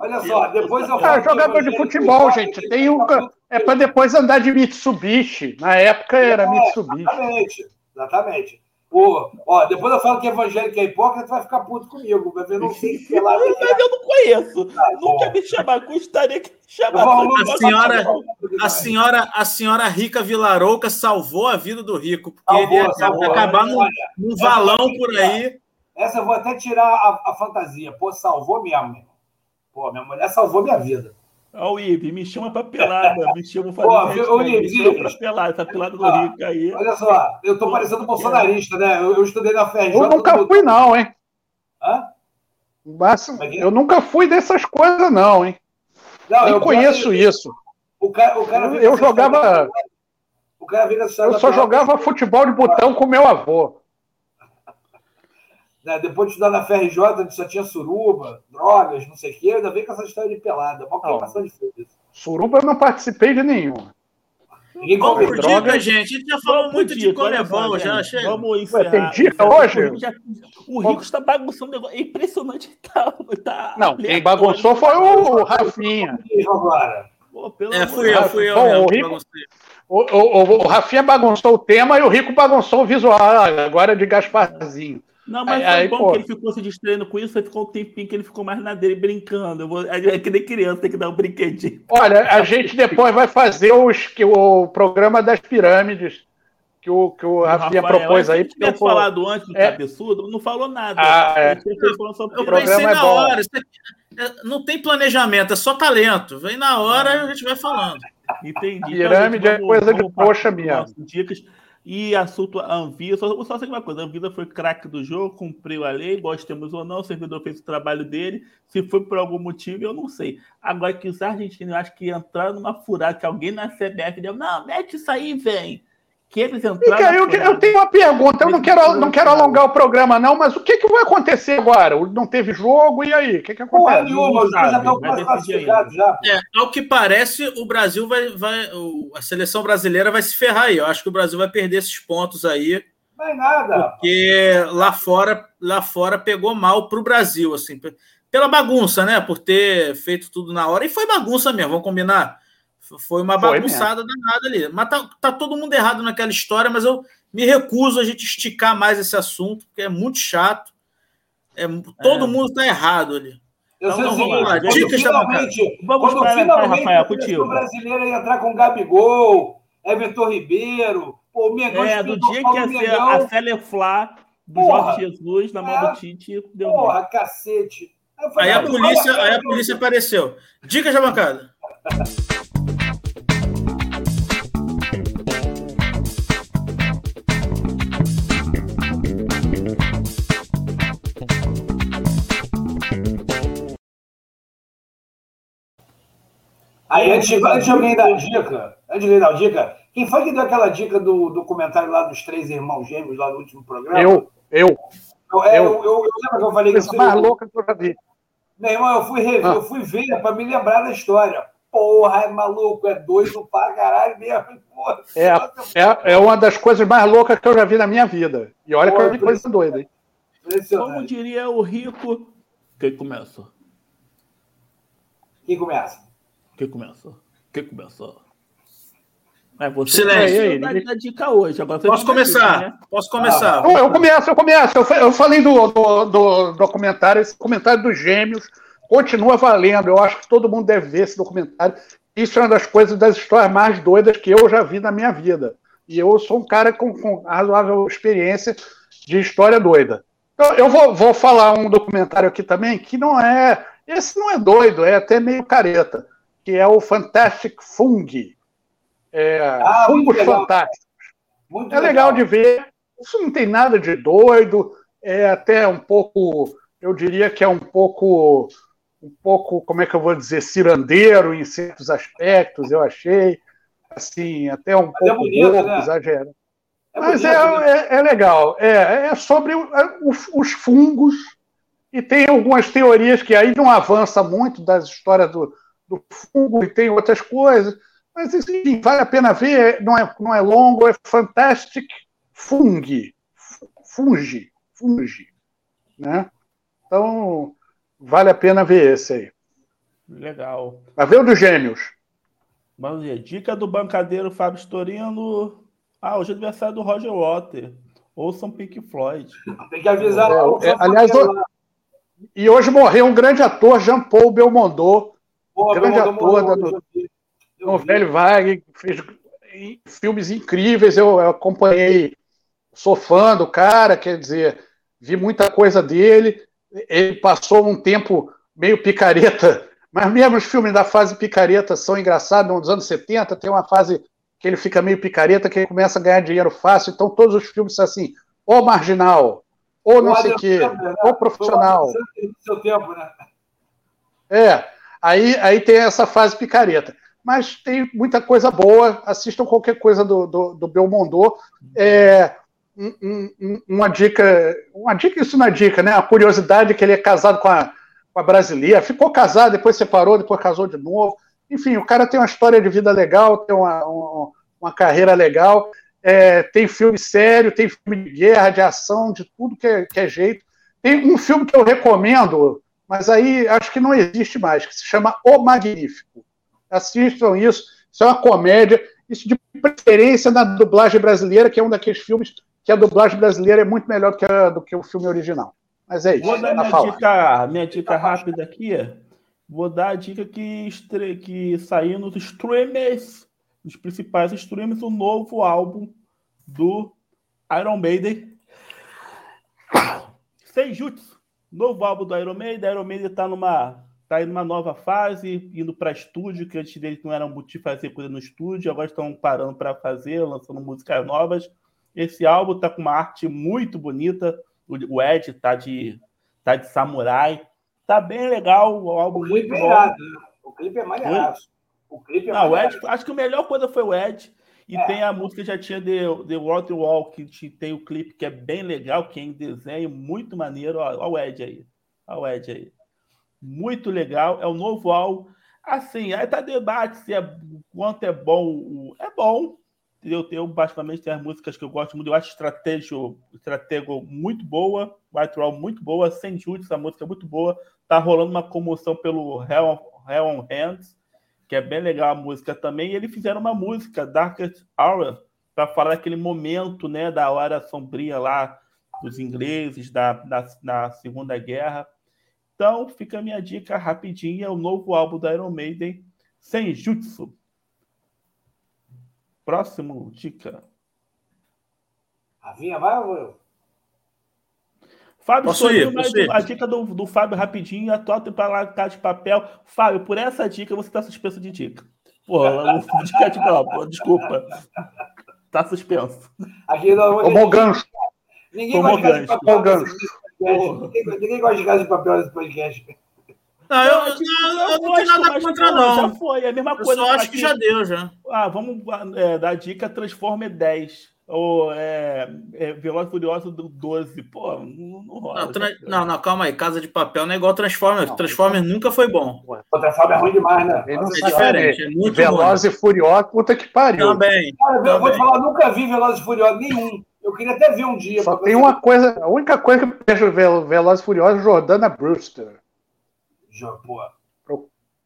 Olha só, depois eu falo. jogador de futebol, gente. Tem um. É para depois andar de Mitsubishi. Na época era Mitsubishi. Exatamente. Exatamente. Pô, ó, depois eu falo que evangélico é hipócrita, vai ficar puto comigo. Mas eu não sei se lá. Mas eu não conheço. Tá, Nunca me chamar, gostaria que me chamasse. A senhora, a, senhora, a senhora Rica Vilarouca salvou a vida do Rico, porque salvou, ele ia salvou. acabar num, num valão por aí. Essa eu vou até tirar a, a fantasia. Pô, salvou mesmo. Pô, minha mulher salvou minha vida. Ó, o Ibe, me chama pra pelada, me chama pra fazer. Ô, Ibe, me chama pra pelada, essa pelada do ah, Rico aí. Olha só, eu tô parecendo bolsonarista, né? Eu, eu estudei na FRJ. Eu nunca fui, não, hein? Hã? Mas, é eu nunca fui dessas coisas, não, hein? Não, Nem eu conheço isso. O cara, o cara eu, eu jogava. O cara eu só jogava futebol de botão com meu avô. Né? Depois de estudar na FRJ, onde só tinha suruba, drogas, não sei o quê, ainda vem com essa história de pelada. Uma queimação de foda Suruba eu não participei de nenhuma. Ninguém Vamos por dica, gente. A gente já falou muito de Conebol, já chega. Vamos encerrar. Ué, tem dica hoje? O Rico está bagunçando o negócio. É impressionante. Tá, tá não, quem bagunçou foi o Rafinha. Pô, é, fui eu, fui eu. Bom, o, Rico, o, o, o, Rafinha bagunçou o tema e o Rico bagunçou o visual. Agora é de Gasparzinho. Não, mas aí, foi bom pô... que ele ficou se distraindo com isso, aí ficou um tempinho que ele ficou mais na dele brincando. Eu vou... É que nem criança, tem que dar um brinquedinho. Olha, a gente depois vai fazer os, que, o programa das pirâmides que o, que o Rafinha Rafael, propôs aí. Se tivesse falado antes do é... cabeçudo, não falou nada. Ah, é. Eu, eu pensei é na aqui, é, não tem planejamento, é só talento. Vem na hora e a gente vai falando. Entendi. Pirâmide então, é coisa de poxa minha. Dicas. E assunto Anvisa, só, só sei uma coisa, a Anvisa foi craque do jogo, cumpriu a lei, gostemos ou não, o servidor fez o trabalho dele, se foi por algum motivo, eu não sei. Agora que os argentinos, eu acho que entraram numa furada, que alguém na CBF deu, não, mete isso aí, vem que eles entraram. Eu, eu, tenho uma pergunta, eu não quero, não quero alongar o programa, não, mas o que, que vai acontecer agora? Não teve jogo, e aí? O que, que acontece? nenhuma, já estão classificados já. É, ao que parece, o Brasil vai, vai. A seleção brasileira vai se ferrar aí. Eu acho que o Brasil vai perder esses pontos aí. Não é nada. Porque lá fora, lá fora pegou mal para o Brasil, assim, pela bagunça, né? Por ter feito tudo na hora. E foi bagunça mesmo, vamos combinar. Foi uma foi bagunçada mesmo. danada ali. Mas tá, tá, todo mundo errado naquela história, mas eu me recuso a gente esticar mais esse assunto, porque é muito chato. É, todo é. mundo tá errado ali. Eu então, então vamos lá. Dicas finalmente, vamos quando finalmente Rafael, o brasileiro ia entrar com Gabigol, Everton Ribeiro, pô, É, do dia que ia ser a Celeflá do Porra. Jorge Jesus na mão é. do Tite, deu Porra, ruim. cacete. Aí, aí a polícia, aí a polícia apareceu. Dicas da bancada. Aí, antes, antes de alguém dar dica, antes de dar a dica, quem foi que deu aquela dica do, do comentário lá dos três irmãos gêmeos lá no último programa? Eu, eu. Eu, é, eu, eu, eu, lembro que eu falei que mais louca que eu já vi. Meu irmão, eu fui rever, ah. eu fui ver para me lembrar da história. Porra, é maluco, é doido pra caralho mesmo. Porra, é, é, é uma das coisas mais loucas que eu já vi na minha vida. E olha Porra, que eu vi coisa doida, hein? Como diria o rico, quem começa? Quem começa? Quem começou? Quem começou? É você Silêncio. Dá, dá dica hoje. Agora Posso começar? Dica, né? Posso começar? Ah, eu começo, eu começo. Eu falei do, do, do documentário, esse documentário dos gêmeos continua valendo. Eu acho que todo mundo deve ver esse documentário. Isso é uma das coisas, das histórias mais doidas que eu já vi na minha vida. E eu sou um cara com, com razoável experiência de história doida. Então, eu vou, vou falar um documentário aqui também que não é. Esse não é doido, é até meio careta que é o Fantastic Fung. É, ah, fungos fantásticos. Muito é legal. legal de ver. Isso não tem nada de doido, é até um pouco, eu diria que é um pouco, um pouco, como é que eu vou dizer, cirandeiro em certos aspectos, eu achei, assim, até um Mas é pouco é bonito, louco, né? exagerado. É Mas é, bonito, é, é, é, legal, é, é sobre os, os fungos, e tem algumas teorias que aí não avança muito das histórias do, do fungo e tem outras coisas. Mas, enfim, vale a pena ver, não é, não é longo, é Fantastic Fungi. Fungi. Fungi. Né? Então, vale a pena ver esse aí. Legal. Vai ver o dos gêmeos. Vamos ver. Dica do bancadeiro Fábio Storino. Ah, hoje é aniversário do Roger Water. Ouçam Pink Floyd. Tem que avisar. É, é, aliás, e hoje morreu um grande ator, Jean-Paul Belmondo, Pô, grande ator da no, no Velho Wagner, fez filmes incríveis, eu, eu acompanhei, sou fã do cara, quer dizer, vi muita coisa dele, ele passou um tempo meio picareta, mas mesmo os filmes da fase picareta são engraçados, nos anos 70 tem uma fase que ele fica meio picareta, que ele começa a ganhar dinheiro fácil, então todos os filmes são assim, ou marginal, ou não sei o quê, né? ou profissional. Seu tempo, né? É, Aí, aí tem essa fase picareta. Mas tem muita coisa boa. Assistam qualquer coisa do, do, do Belmondo. É, um, um, uma dica, uma dica, isso não é dica, né? A curiosidade que ele é casado com a, com a brasileira. Ficou casado, depois separou, depois casou de novo. Enfim, o cara tem uma história de vida legal, tem uma, uma, uma carreira legal. É, tem filme sério, tem filme de guerra, de ação, de tudo que é, que é jeito. Tem um filme que eu recomendo, mas aí acho que não existe mais, que se chama O Magnífico. Assistam isso, isso é uma comédia, isso de preferência na dublagem brasileira, que é um daqueles filmes que a dublagem brasileira é muito melhor que a, do que o filme original. Mas é isso. Vou dar minha dica, minha dica rápida aqui. Vou dar a dica que, estre... que saiu nos streamers, nos principais streamers, o novo álbum do Iron Maiden. Seijutsu novo álbum do Iron Maiden. Iron Maiden tá numa. tá em uma nova fase, indo para estúdio, que antes deles não eram muito fazer coisa no estúdio, agora estão parando para fazer, lançando músicas novas. Esse álbum tá com uma arte muito bonita. O Ed tá de, tá de samurai. Tá bem legal, o álbum o muito bom. É o clipe é maneiro. O clipe é não, o Ed, acho que a melhor coisa foi o Ed. E é. tem a música já tinha The, The Water Wall, que tem o clipe que é bem legal, que é em desenho, muito maneiro. Olha o Ed aí. Olha o Ed aí muito legal. É o novo álbum. Assim, aí tá debate se é quanto é bom. É bom. Eu tenho basicamente tem as músicas que eu gosto muito. Eu acho estratégia, estratégia muito boa. White Roll muito boa. Sem Jude, essa música é muito boa. Tá rolando uma comoção pelo Hell, Hell on Hands, que é bem legal a música também. E eles fizeram uma música, Darkest Hour, para falar daquele momento, né, da hora sombria lá dos ingleses, da, da, da Segunda Guerra. Então, fica a minha dica rapidinha: o novo álbum da Iron Maiden, Senjutsu. Próximo dica. Ravinha, vai ou Fábio, sou ir, a dica do, do Fábio rapidinho, atual para lá de papel. Fábio, por essa dica você está suspenso de dica. Pô, o dica de pô, desculpa. Tá suspenso. Aqui não, Tomou gancho. Ninguém Tomou gancho. Tomou gancho. Ninguém, gosta de casa de papel nesse podcast. Não, eu, eu, eu, eu não tenho nada contra, não. Já foi, é a mesma coisa. Eu só acho que já deu, já. Ah, vamos é, dar dica Transformer 10. Ou é, é Veloz Furioso do 12. Pô, não, não rola. Não, tra... não, não, calma aí. Casa de Papel não é igual Transformer. Não, Transformer nunca foi bom. O Transformer é ruim demais, né? Ele não é diferente. É muito Veloz e Furioso, puta que pariu. Também. Cara, eu também. vou te falar, nunca vi Veloz e Furioso nenhum. Eu queria até ver um dia. Só tem uma coisa, a única coisa que eu vejo Veloz e Furioso é Jordana Brewster.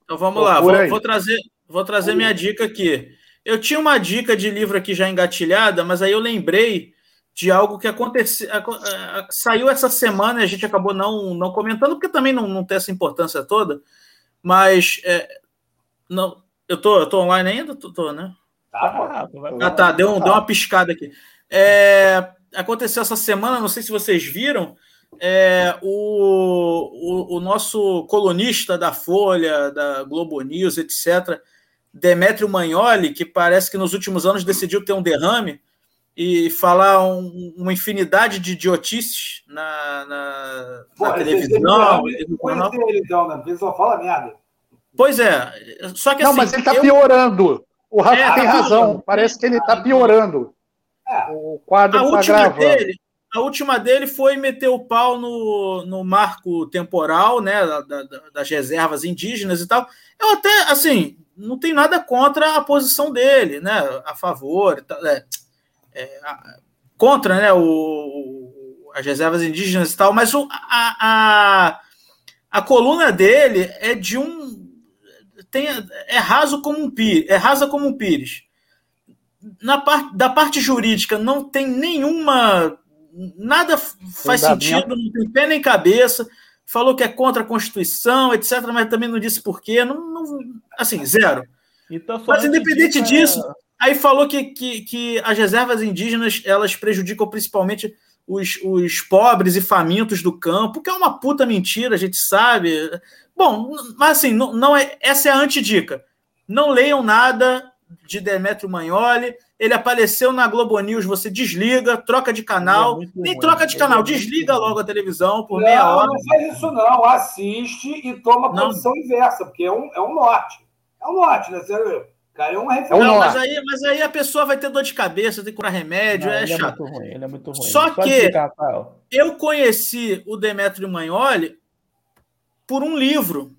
Então vamos lá, vou, vou, trazer, vou trazer minha dica aqui. Eu tinha uma dica de livro aqui já engatilhada, mas aí eu lembrei de algo que aconteceu, saiu essa semana e a gente acabou não, não comentando, porque também não, não tem essa importância toda, mas é, não, eu tô, eu tô online ainda? Tô, tô né? Tá, ah, tá, deu, deu uma piscada aqui. É, aconteceu essa semana, não sei se vocês viram, é, o, o, o, nosso colunista da Folha, da Globo News, etc., Demetrio Magnoli, que parece que nos últimos anos decidiu ter um derrame e falar um, uma infinidade de idiotices na, na, Pô, na televisão. Ele, ele, então, né? Ele só fala merda. Pois é, só que Não, assim, mas ele está eu... piorando. O Rafa é, tem tá razão. Parece que ele está piorando. É. O quadro a tá última dele, a última dele foi meter o pau no, no marco temporal, né, da, da, das reservas indígenas e tal. Eu até, assim, não tenho nada contra a posição dele, né, a favor, é, é, a, contra, né, o, as reservas indígenas e tal, mas o, a, a, a coluna dele é de um tem, é raso como um pires, é rasa como um pires na parte da parte jurídica não tem nenhuma nada faz sentido, não tem pé nem cabeça. Falou que é contra a Constituição, etc., mas também não disse porquê. Não, não, assim, zero. Então, mas independente disso, é... aí falou que, que, que as reservas indígenas elas prejudicam principalmente os, os pobres e famintos do campo, que é uma puta mentira, a gente sabe. Bom, mas assim, não, não é, essa é a antidica. Não leiam nada de Demetrio Magnoli. Ele apareceu na Globo News, você desliga, troca de canal. É Nem troca de canal, desliga logo a televisão por não, meia hora. Não faz isso, não. Assiste e toma a posição inversa, porque é um, é um norte. É um norte, né? Sério, cara, é uma referência. Não, mas aí, mas aí a pessoa vai ter dor de cabeça, tem que curar remédio, não, é ele chato. É muito ruim, ele é muito ruim. Só que explicar, eu conheci o Demetrio Magnoli por um livro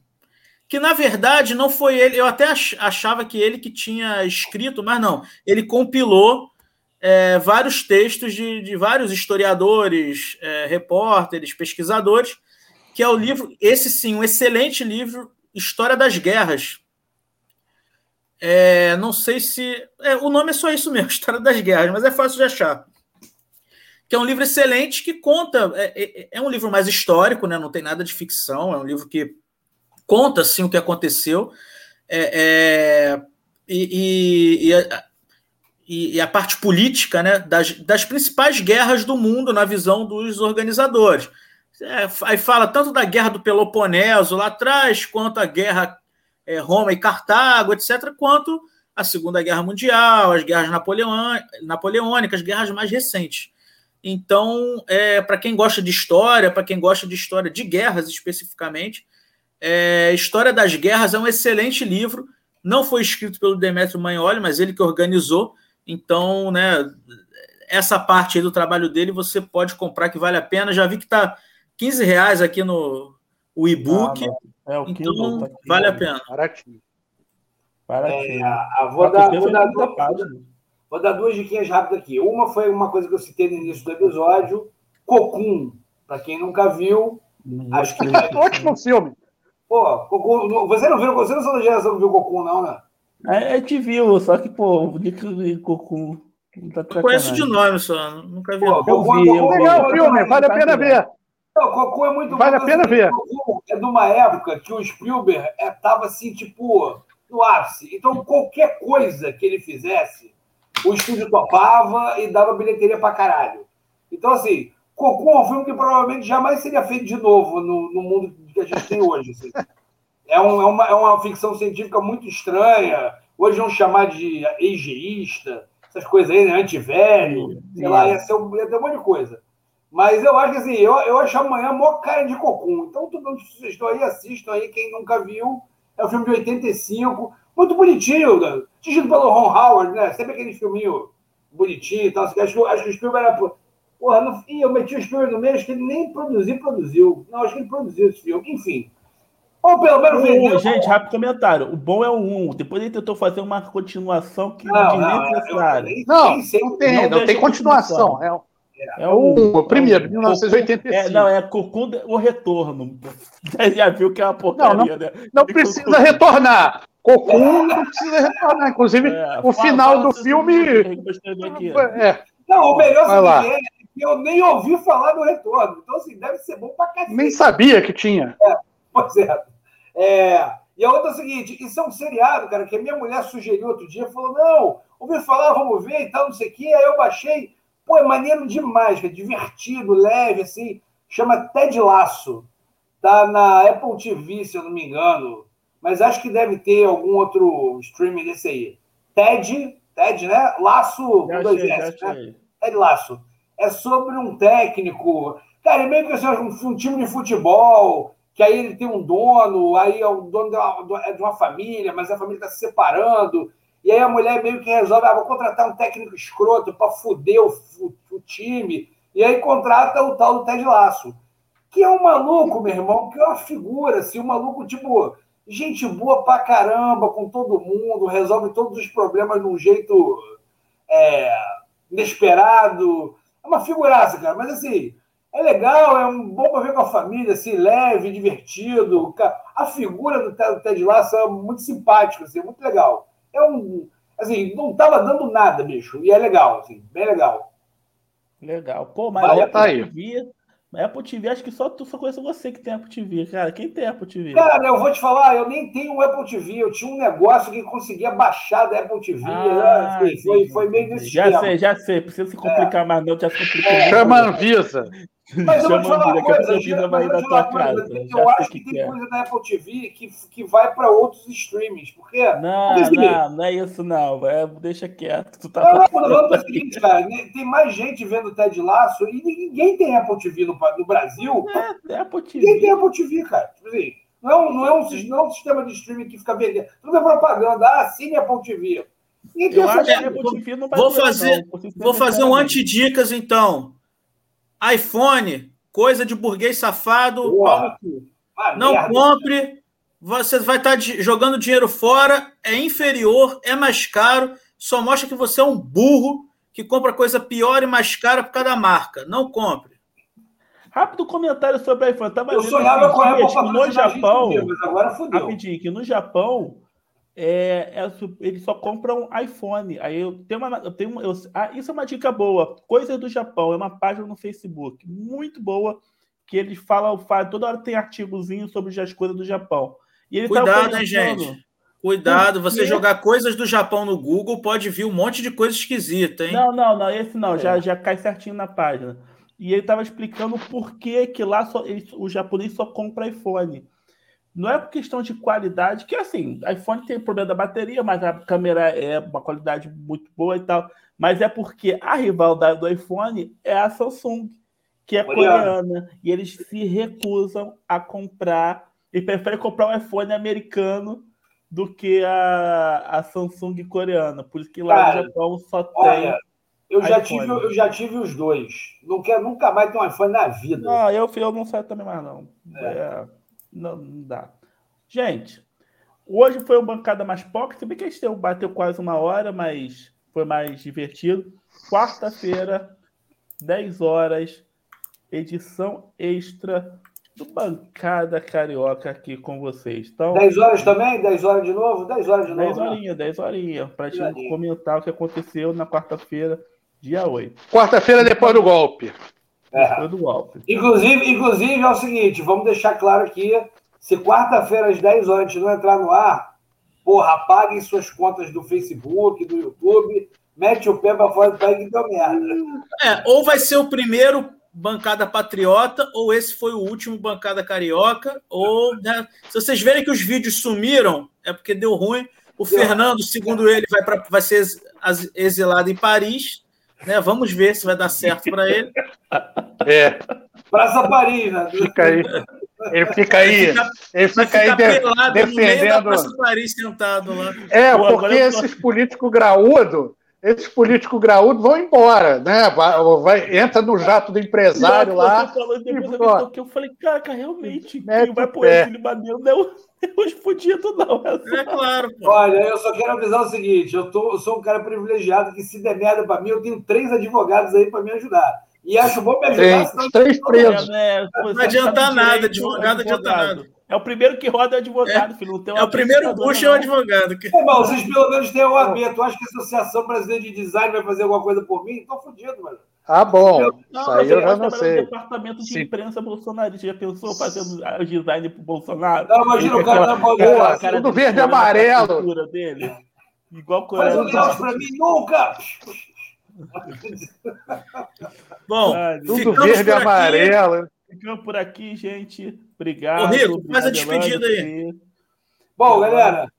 que na verdade não foi ele. Eu até achava que ele que tinha escrito, mas não. Ele compilou é, vários textos de, de vários historiadores, é, repórteres, pesquisadores, que é o livro, esse sim, um excelente livro, História das Guerras. É, não sei se. É, o nome é só isso mesmo, História das Guerras, mas é fácil de achar. Que é um livro excelente que conta. É, é, é um livro mais histórico, né? não tem nada de ficção, é um livro que conta assim o que aconteceu é, é, e, e, e, e, a parte política né, das, das principais guerras do mundo na visão dos organizadores. É, aí fala tanto da guerra do Peloponeso lá atrás, quanto a guerra é, Roma e Cartago, etc., quanto a Segunda Guerra Mundial, as guerras napoleônicas, guerras mais recentes. Então, é, para quem gosta de história, para quem gosta de história de guerras especificamente, é, História das Guerras é um excelente livro. Não foi escrito pelo Demetrio Magnoli, mas ele que organizou. Então, né, essa parte do trabalho dele você pode comprar que vale a pena. Já vi que está 15 reais aqui no o e-book. Ah, é, o então, tá vale a pena. Baratinho. Baratinho. É, vou, dar, vou, dar, vou, vou dar duas diquinhas rápidas aqui. Uma foi uma coisa que eu citei no início do episódio, Cocum. Para quem nunca viu, hum, acho que é ótimo filme. Pô, Cocum, você não viu, você não sou da geração que viu Cocum, não, né? É, a gente viu, só que, pô, de Cocum. Tá conheço de nome só, nunca vi. Pô, eu vi, eu legal o filme, vale a pena ver. Não, Cocum é muito Vale a pena assim, ver. é de uma época que o Spielberg estava é, assim, tipo, no ápice. Então, qualquer coisa que ele fizesse, o estúdio topava e dava bilheteria pra caralho. Então, assim, Cocum é um filme que provavelmente jamais seria feito de novo no, no mundo que a gente tem hoje. Assim. É, um, é, uma, é uma ficção científica muito estranha. Hoje vão chamar de egeísta, essas coisas aí, né? Antivelho, sei lá, ia, ser, ia ter um monte de coisa. Mas eu acho que assim, eu, eu acho amanhã mó cara de cocum. Então, todo mundo vocês estão aí, assistam aí, quem nunca viu. É um filme de 85, muito bonitinho, né? dirigido pelo Ron Howard, né? Sempre aquele filminho bonitinho e tal. Acho, acho que o Spielberg era. Porra, não... Ih, eu meti o Spielberg no meio, acho que ele nem produziu, produziu. Não, acho que ele produziu esse filme. Enfim. Ou pelo menos vendeu. Gente, rápido comentário. O bom é o 1. Depois ele tentou fazer uma continuação que não, não, é necessário. Não, não, tem, não, não tem continuação. É, é o, o primeiro, de 1985. É, não, é Cocum, o retorno. Você já viu que é uma porcaria, não, não, né? Não precisa Cocum. retornar. Cocum não precisa retornar. Inclusive, é, o fala, final fala do filme. É. Não, o melhor é que eu nem ouvi falar do retorno. Então, assim, deve ser bom pra cacete. Nem sabia que tinha. É, pois é. é. E a outra é o seguinte: isso é um seriado, cara, que a minha mulher sugeriu outro dia, falou: não, ouvi falar, vamos ver e tal, não sei o quê. Aí eu baixei. Pô, é maneiro demais, é divertido, leve, assim. Chama Ted Laço. Tá na Apple TV, se eu não me engano. Mas acho que deve ter algum outro streaming desse aí. Ted, Ted, né? Laço com dois S, né? Ted Laço. É sobre um técnico. Cara, é meio que assim, um, um, time de futebol, que aí ele tem um dono, aí é o dono de uma, é de uma família, mas a família está se separando. E aí a mulher meio que resolve, ah, vou contratar um técnico escroto para foder o, o, o, time. E aí contrata o tal do Ted Laço, que é um maluco, meu irmão, que é uma figura, assim, um maluco, tipo, gente boa pra caramba com todo mundo, resolve todos os problemas de um jeito é, inesperado. É uma figuraça, cara, mas assim, é legal, é um bom para ver com a família, assim, leve, divertido. A figura do Ted Lasso é muito simpática, assim, muito legal é um. Assim, não tava dando nada, bicho. E é legal, assim, bem legal. Legal. Pô, mas Vai, tá aí. Apple TV, acho que só tu só conhece você que tem Apple TV, cara. Quem tem Apple TV? Cara, eu vou te falar, eu nem tenho um Apple TV. Eu tinha um negócio que conseguia baixar da Apple TV. Ah, né? foi, foi meio desse Já esquema. sei, já sei. Precisa se complicar é. mais, não. Já se complicou. É. Chama Anvisa. Mas eu vou te falar uma coisa, eu, vai da tua casa. eu acho que, que tem é. coisa da Apple TV que, que vai para outros streamings, porque... Não, porque, assim, não, não é isso não, é, deixa quieto. Tu tá não, não, não, é o seguinte, cara, né, tem mais gente vendo Ted Laço e ninguém tem Apple TV no, no Brasil. É, é Apple TV. Ninguém tem Apple TV, cara. Tipo assim, não, é um, não, é um, não é um sistema de streaming que fica vendendo. Tudo é propaganda, ah, assine Apple TV. Eu acho que Apple TV não vai vou fazer, vou fazer um anti-dicas, então iPhone, coisa de burguês safado. Não merda. compre. Você vai estar tá jogando dinheiro fora, é inferior, é mais caro, só mostra que você é um burro que compra coisa pior e mais cara por causa da marca. Não compre. Rápido comentário sobre a iPhone. Tava eu sonhava com a Apple no Japão. Mas agora fudeu. Rapidinho, que no Japão é, é, eles só compram iPhone. Aí eu tenho uma. Eu tenho, eu, ah, isso é uma dica boa. Coisas do Japão, é uma página no Facebook muito boa que eles falam, falam toda hora tem artigozinho sobre as coisas do Japão. E Cuidado, hein, gente? Cuidado, você jogar coisas do Japão no Google pode vir um monte de coisa esquisita, hein? Não, não, não, esse não, é. já, já cai certinho na página. e ele estava explicando por que, que lá só, ele, o japonês só compra iPhone. Não é por questão de qualidade, que assim, iPhone tem problema da bateria, mas a câmera é uma qualidade muito boa e tal. Mas é porque a rival da, do iPhone é a Samsung, que é coreana. E eles se recusam a comprar e preferem comprar um iPhone americano do que a, a Samsung coreana. Por isso que lá Cara, no Japão só olha, tem. Eu já, tive, eu já tive os dois. Não quero nunca mais ter um iPhone na vida. Não, eu, eu não saio também mais, não. É. É, não, não, dá. Gente, hoje foi uma bancada mais pocket. Se bem que a gente bateu quase uma hora, mas foi mais divertido. Quarta-feira, 10 horas, edição extra do Bancada Carioca aqui com vocês. Então, 10 horas também? 10 horas de novo? 10 horas de novo. 10 horinhas, né? 10 horinhas. Para a gente comentar o que aconteceu na quarta-feira, dia 8. Quarta-feira depois do golpe. É. Do. Inclusive, inclusive, é o seguinte: vamos deixar claro aqui. Se quarta-feira às 10 horas a gente não entrar no ar, porra, apaguem suas contas do Facebook, do YouTube, mete o pé pra fora do país que deu merda. É, ou vai ser o primeiro bancada patriota, ou esse foi o último bancada carioca, ou né, se vocês verem que os vídeos sumiram, é porque deu ruim. O Fernando, segundo ele, vai, pra, vai ser exilado em Paris. Né? Vamos ver se vai dar certo para ele. É. Praça Paris, né? Fica aí. Ele fica aí. Ele fica, ele fica aí de, defendendo. Praça Paris sentado lá. É, porque esses políticos graúdos esses políticos graúdos vão embora, né? Vai, vai, entra no jato do empresário não, lá. Falando, depois e, ó, eu falei, cara, realmente, quem vai pôr esse libaneiro não é os fudidos, não. É, é claro. Pô. Olha, eu só quero avisar o seguinte: eu, tô, eu sou um cara privilegiado que, se der merda pra mim, eu tenho três advogados aí pra me ajudar. E acho bom me ajudar. Três, três presos. É, não adianta nada, advogado, adianta nada. É o primeiro que roda é advogado, é, filho. é o primeiro puxa é o advogado. Que... Pô, vocês pelo menos têm o AB. Tu acha que a Associação Brasileira de Design vai fazer alguma coisa por mim? Tô fudido, mano. Ah, bom. Não, Isso aí eu já não sei. departamento de Sim. imprensa bolsonarista. Já pensou fazendo o design pro Bolsonaro? Não, imagina o cara na bola. Tudo verde e amarelo. Dele. Igual Faz um negócio pra mim, nunca! Bom, tudo verde e amarelo. Ficamos por aqui, gente. Obrigado. Ô, Rico, faz a despedida aí. Bom, galera,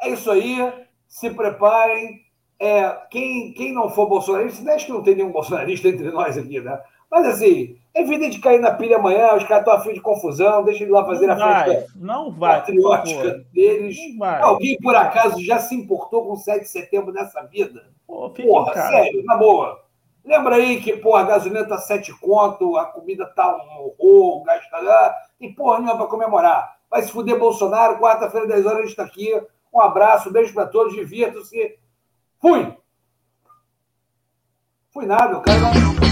é isso aí. Se preparem. É, quem, quem não for bolsonarista, acho que não tem nenhum bolsonarista entre nós aqui, né? Mas assim, evite de cair na pilha amanhã, os caras estão afim de confusão, deixa ele lá fazer não a vai, festa não vai, patriótica deles. Alguém, por acaso, já se importou com o 7 de setembro nessa vida? Pô, Porra, sério, na boa. Lembra aí que, pô, a gasolina tá 7 conto, a comida tá um horror, o gás tá lá, e porra nenhuma para comemorar. Vai se fuder Bolsonaro, quarta-feira, 10 horas, a gente tá aqui. Um abraço, beijo para todos, divirtam-se. Fui! Fui nada, eu quero.